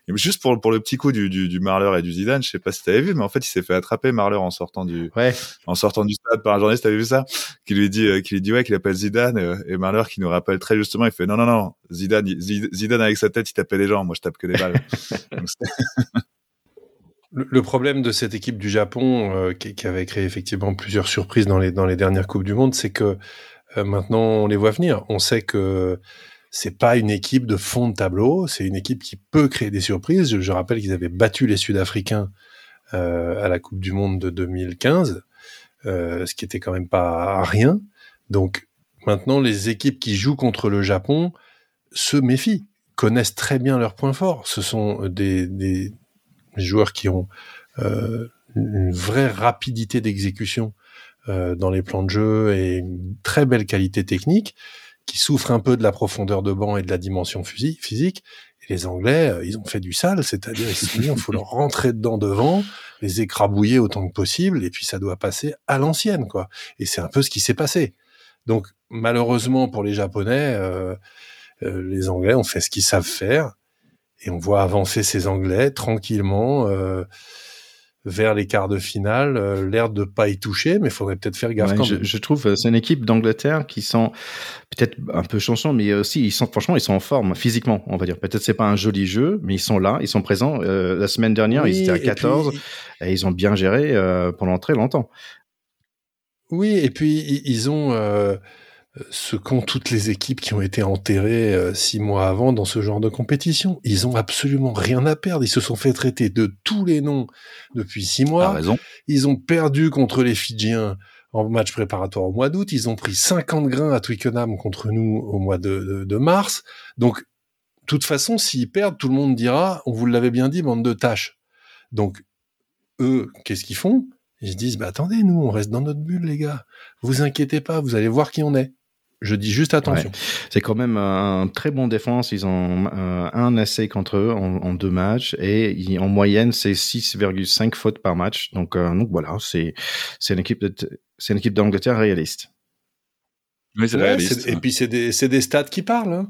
juste pour pour le petit coup du du, du Marler et du Zidane je sais pas si t'avais vu mais en fait il s'est fait attraper Marler en sortant du ouais. en sortant du stade par un journaliste t'avais vu ça qui lui dit qui lui dit ouais qu'il appelle Zidane et Marler qui nous rappelle très justement il fait non non non Zidane Zidane avec sa tête il tapait les gens moi je tape que des balles Le problème de cette équipe du Japon, euh, qui, avait créé effectivement plusieurs surprises dans les, dernières Coupes du Monde, c'est que euh, maintenant on les voit venir. On sait que c'est pas une équipe de fond de tableau, c'est une équipe qui peut créer des surprises. Je, rappelle qu'ils avaient battu les Sud-Africains euh, à la Coupe du Monde de 2015, ce qui était quand même pas rien. Donc maintenant, les équipes qui jouent contre le Japon se méfient, connaissent très bien leurs points forts. Ce sont des des joueurs qui ont euh, une vraie rapidité d'exécution euh, dans les plans de jeu et une très belle qualité technique, qui souffrent un peu de la profondeur de banc et de la dimension physique. les Anglais, euh, ils ont fait du sale, c'est-à-dire ils se il faut leur rentrer dedans devant, les écrabouiller autant que possible, et puis ça doit passer à l'ancienne, quoi. Et c'est un peu ce qui s'est passé. Donc malheureusement pour les Japonais, euh, euh, les Anglais ont fait ce qu'ils savent faire, et on voit avancer ces Anglais tranquillement. Euh, vers les quarts de finale, euh, l'air de pas y toucher, mais il faudrait peut-être faire gaffe. quand je, même. je trouve c'est une équipe d'Angleterre qui sont peut-être un peu chansons, mais aussi ils sont franchement ils sont en forme physiquement, on va dire. Peut-être c'est pas un joli jeu, mais ils sont là, ils sont présents. Euh, la semaine dernière, Oui, ils étaient à et 14 puis- et, ils ont bien géré euh, pendant très longtemps. Oui, et puis ils ont euh, ce qu'ont toutes les équipes qui ont été enterrées euh, six mois avant dans ce genre de compétition. Ils ont absolument rien à perdre. Ils se sont fait traiter de tous les noms depuis six mois. raison. Ils ont perdu contre les Fidjiens en match préparatoire au mois d'août. Ils ont pris 50 grains à Twickenham contre nous au mois de, de- de mars. Donc, de toute façon, s'ils perdent, tout le monde dira, on vous l'avait bien dit, bande de tâches. Donc, eux, qu'est-ce qu'ils font? Ils se disent, bah attendez, nous, on reste dans notre bulle, les gars. Vous inquiétez pas, vous allez voir qui on est. Je dis juste attention. C'est quand même un très bon défense. Ils ont euh, un essai contre eux en, en deux matchs et ils- en moyenne c'est 6,5 fautes par match. Donc, euh, donc voilà, c'est c'est une équipe de c'est une équipe d'Angleterre réaliste. Oui, c'est Ouais, réaliste. c'est- et puis c'est des, des stats qui parlent. Hein.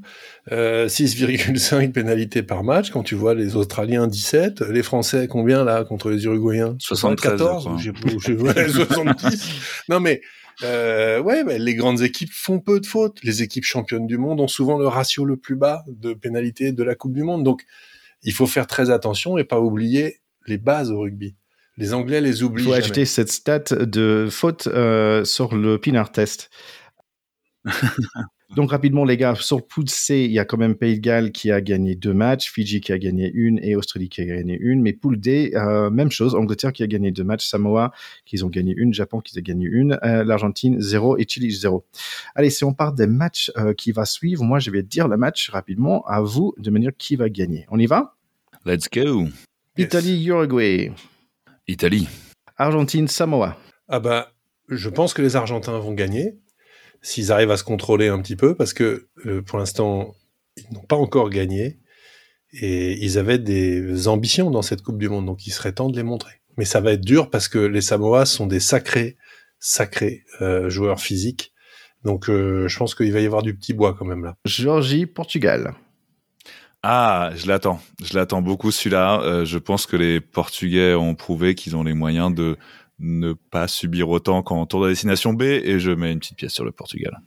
Euh, 6,5 pénalités par match. Quand tu vois les Australiens 17, les Français combien là contre les Uruguayens? 73, 14 je crois. ou j'ai- ou j'ai- ouais, 70. Non mais euh, ouais, mais les grandes équipes font peu de fautes. Les équipes championnes du monde ont souvent le ratio le plus bas de pénalités de la Coupe du Monde. Donc il faut faire très attention et pas oublier les bases au rugby. Les Anglais les Il oublient. faut jamais. ajouter cette stat de faute euh, sur le Pinard test. Donc rapidement les gars, sur le pool C, il y a quand même Pays de Galles qui a gagné deux matchs, Fidji qui a gagné une et Australie qui a gagné une. Mais pool D, euh, même chose, Angleterre qui a gagné deux matchs, Samoa qui ont gagné une, Japon qui a gagné une, euh, l'Argentine zéro et Chili zéro. Allez, si on part des matchs euh, qui va suivre, moi je vais dire le match rapidement à vous de me dire qui va gagner. On y va? Let's go. Yes. Italie, Uruguay, Italie. Argentine, Samoa. Ah bah, je pense que les Argentins vont gagner s'ils arrivent à se contrôler un petit peu, parce que euh, pour l'instant, ils n'ont pas encore gagné et ils avaient des ambitions dans cette Coupe du Monde, donc il serait temps de les montrer. Mais ça va être dur parce que les Samoas sont des sacrés, sacrés euh, joueurs physiques. Donc euh, je pense qu'il va y avoir du petit bois quand même là. Georgie, Portugal. Ah, je l'attends. Je l'attends beaucoup celui-là. Euh, je pense que les Portugais ont prouvé qu'ils ont les moyens de ne pas subir autant qu'en tour de destination B et je mets une petite pièce sur le Portugal.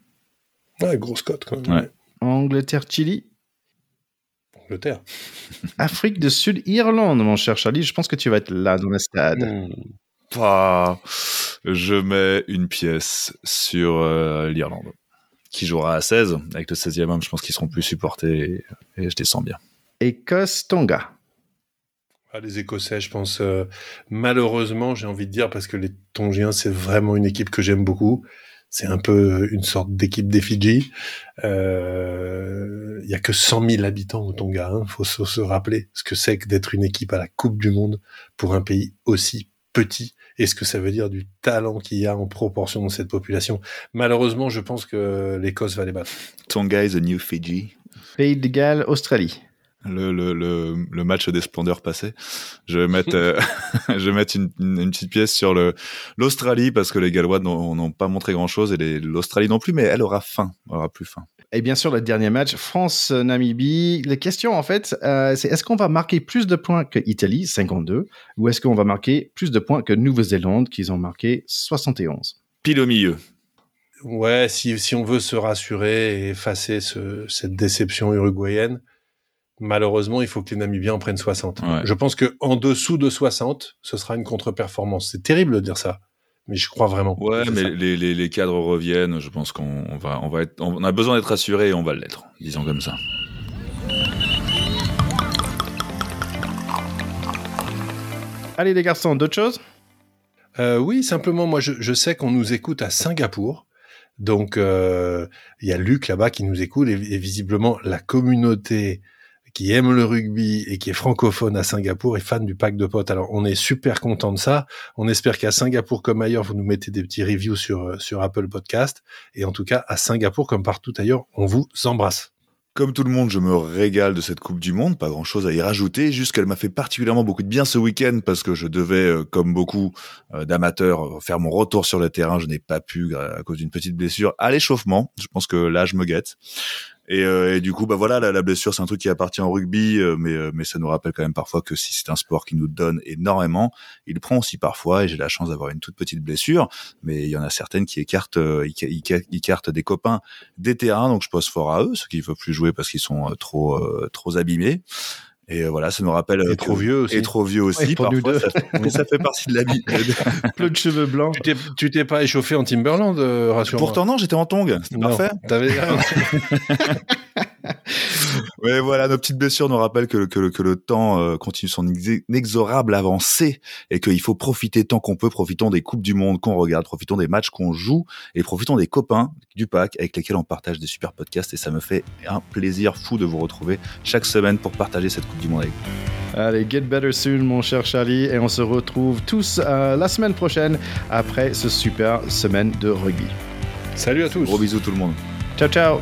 Ouais, grosse cote quand même. Ouais. Angleterre, Chili? Angleterre. Afrique du Sud, Irlande, mon cher Charlie. Je pense que tu vas être là dans le stade. Pas. Je mets une pièce sur euh, l'Irlande qui jouera à 16 avec le 16e homme. Je pense qu'ils seront plus supportés et, et je descends bien. Écosse, Tonga. Ah, les Écossais, je pense, euh, malheureusement, j'ai envie de dire, parce que les Tongiens, c'est vraiment une équipe que j'aime beaucoup. C'est un peu une sorte d'équipe des Fidji. Euh, Il y a que 100 000 habitants au Tonga. Il faut se, se rappeler ce que c'est que d'être une équipe à la Coupe du Monde pour un pays aussi petit et ce que ça veut dire du talent qu'il y a en proportion de cette population. Malheureusement, je pense que l'Écosse va les battre. Tonga is the new Fiji. Pays de Galles, Australie. Le, le, le, le match des splendeurs passées. Je vais mettre, euh, je vais mettre une, une, une petite pièce sur le l'Australie parce que les Gallois n'ont pas montré grand chose et les- l'Australie non plus, mais elle aura faim, elle aura plus faim. Et bien sûr, le dernier match, France-Namibie. La question, en fait, euh, c'est est-ce qu'on va marquer plus de points que Italie, 52, ou est-ce qu'on va marquer plus de points que Nouvelle-Zélande, qui ont marqué 71 Pile au milieu. Ouais, si, si on veut se rassurer et effacer ce, cette déception uruguayenne, malheureusement, il faut que les Namibiens en prennent 60. Ouais. Je pense que en dessous de 60, ce sera une contre-performance. C'est terrible de dire ça, mais je crois vraiment. Ouais, mais les, les, les cadres reviennent. Je pense qu'on on va, on va être, on a besoin d'être rassuré et on va l'être. Disons comme ça. Allez, les garçons, d'autres choses? Euh, oui, simplement, moi, je, je sais qu'on nous écoute à Singapour. Donc, euh, il y a Luc là-bas qui nous écoute et, et visiblement, la communauté qui aime le rugby et qui est francophone à Singapour est fan du pack de potes. Alors, on est super content de ça. On espère qu'à Singapour comme ailleurs, vous nous mettez des petits reviews sur, euh, sur Apple Podcast. Et en tout cas, à Singapour comme partout ailleurs, on vous embrasse. Comme tout le monde, je me régale de cette Coupe du Monde, pas grand chose à y rajouter, juste qu'elle m'a fait particulièrement beaucoup de bien ce week-end parce que je devais, euh, comme beaucoup euh, d'amateurs, faire mon retour sur le terrain. Je n'ai pas pu, à cause d'une petite blessure, à l'échauffement. Je pense que là, je me guette. Et, euh, du coup, bah voilà, la, la blessure, c'est un truc qui appartient au rugby, euh, mais euh, mais ça nous rappelle quand même parfois que si c'est un sport qui nous donne énormément, il prend aussi parfois. Et j'ai la chance d'avoir une toute petite blessure, mais il y en a certaines qui écartent, écartent des copains des terrains. Donc je pose fort à eux, ceux qui ne veulent plus jouer parce qu'ils sont trop trop abîmés. Et voilà, ça nous rappelle. Et trop vieux aussi. Et trop vieux aussi. parfois, ça, fait, ça, fait partie de l'habitude. Plein de cheveux blancs. Tu t'es pas échauffé en Timberland, euh, rassure-moi. Pourtant, non, j'étais en tongs. C'était parfait. Mais voilà, nos petites blessures nous rappellent que, que, que le temps euh, continue son inexorable avancée et qu'il faut profiter tant qu'on peut. Profitons des Coupes du Monde qu'on regarde, profitons des matchs qu'on joue et profitons des copains du pack avec lesquels on partage des super podcasts. Et ça me fait un plaisir fou de vous retrouver chaque semaine pour partager cette Coupe du Monde avec vous. Allez, get better soon, mon cher Charlie. Et on se retrouve tous euh, la semaine prochaine après ce super semaine de rugby. Salut à tous. Gros bisous tout le monde. Ciao, ciao.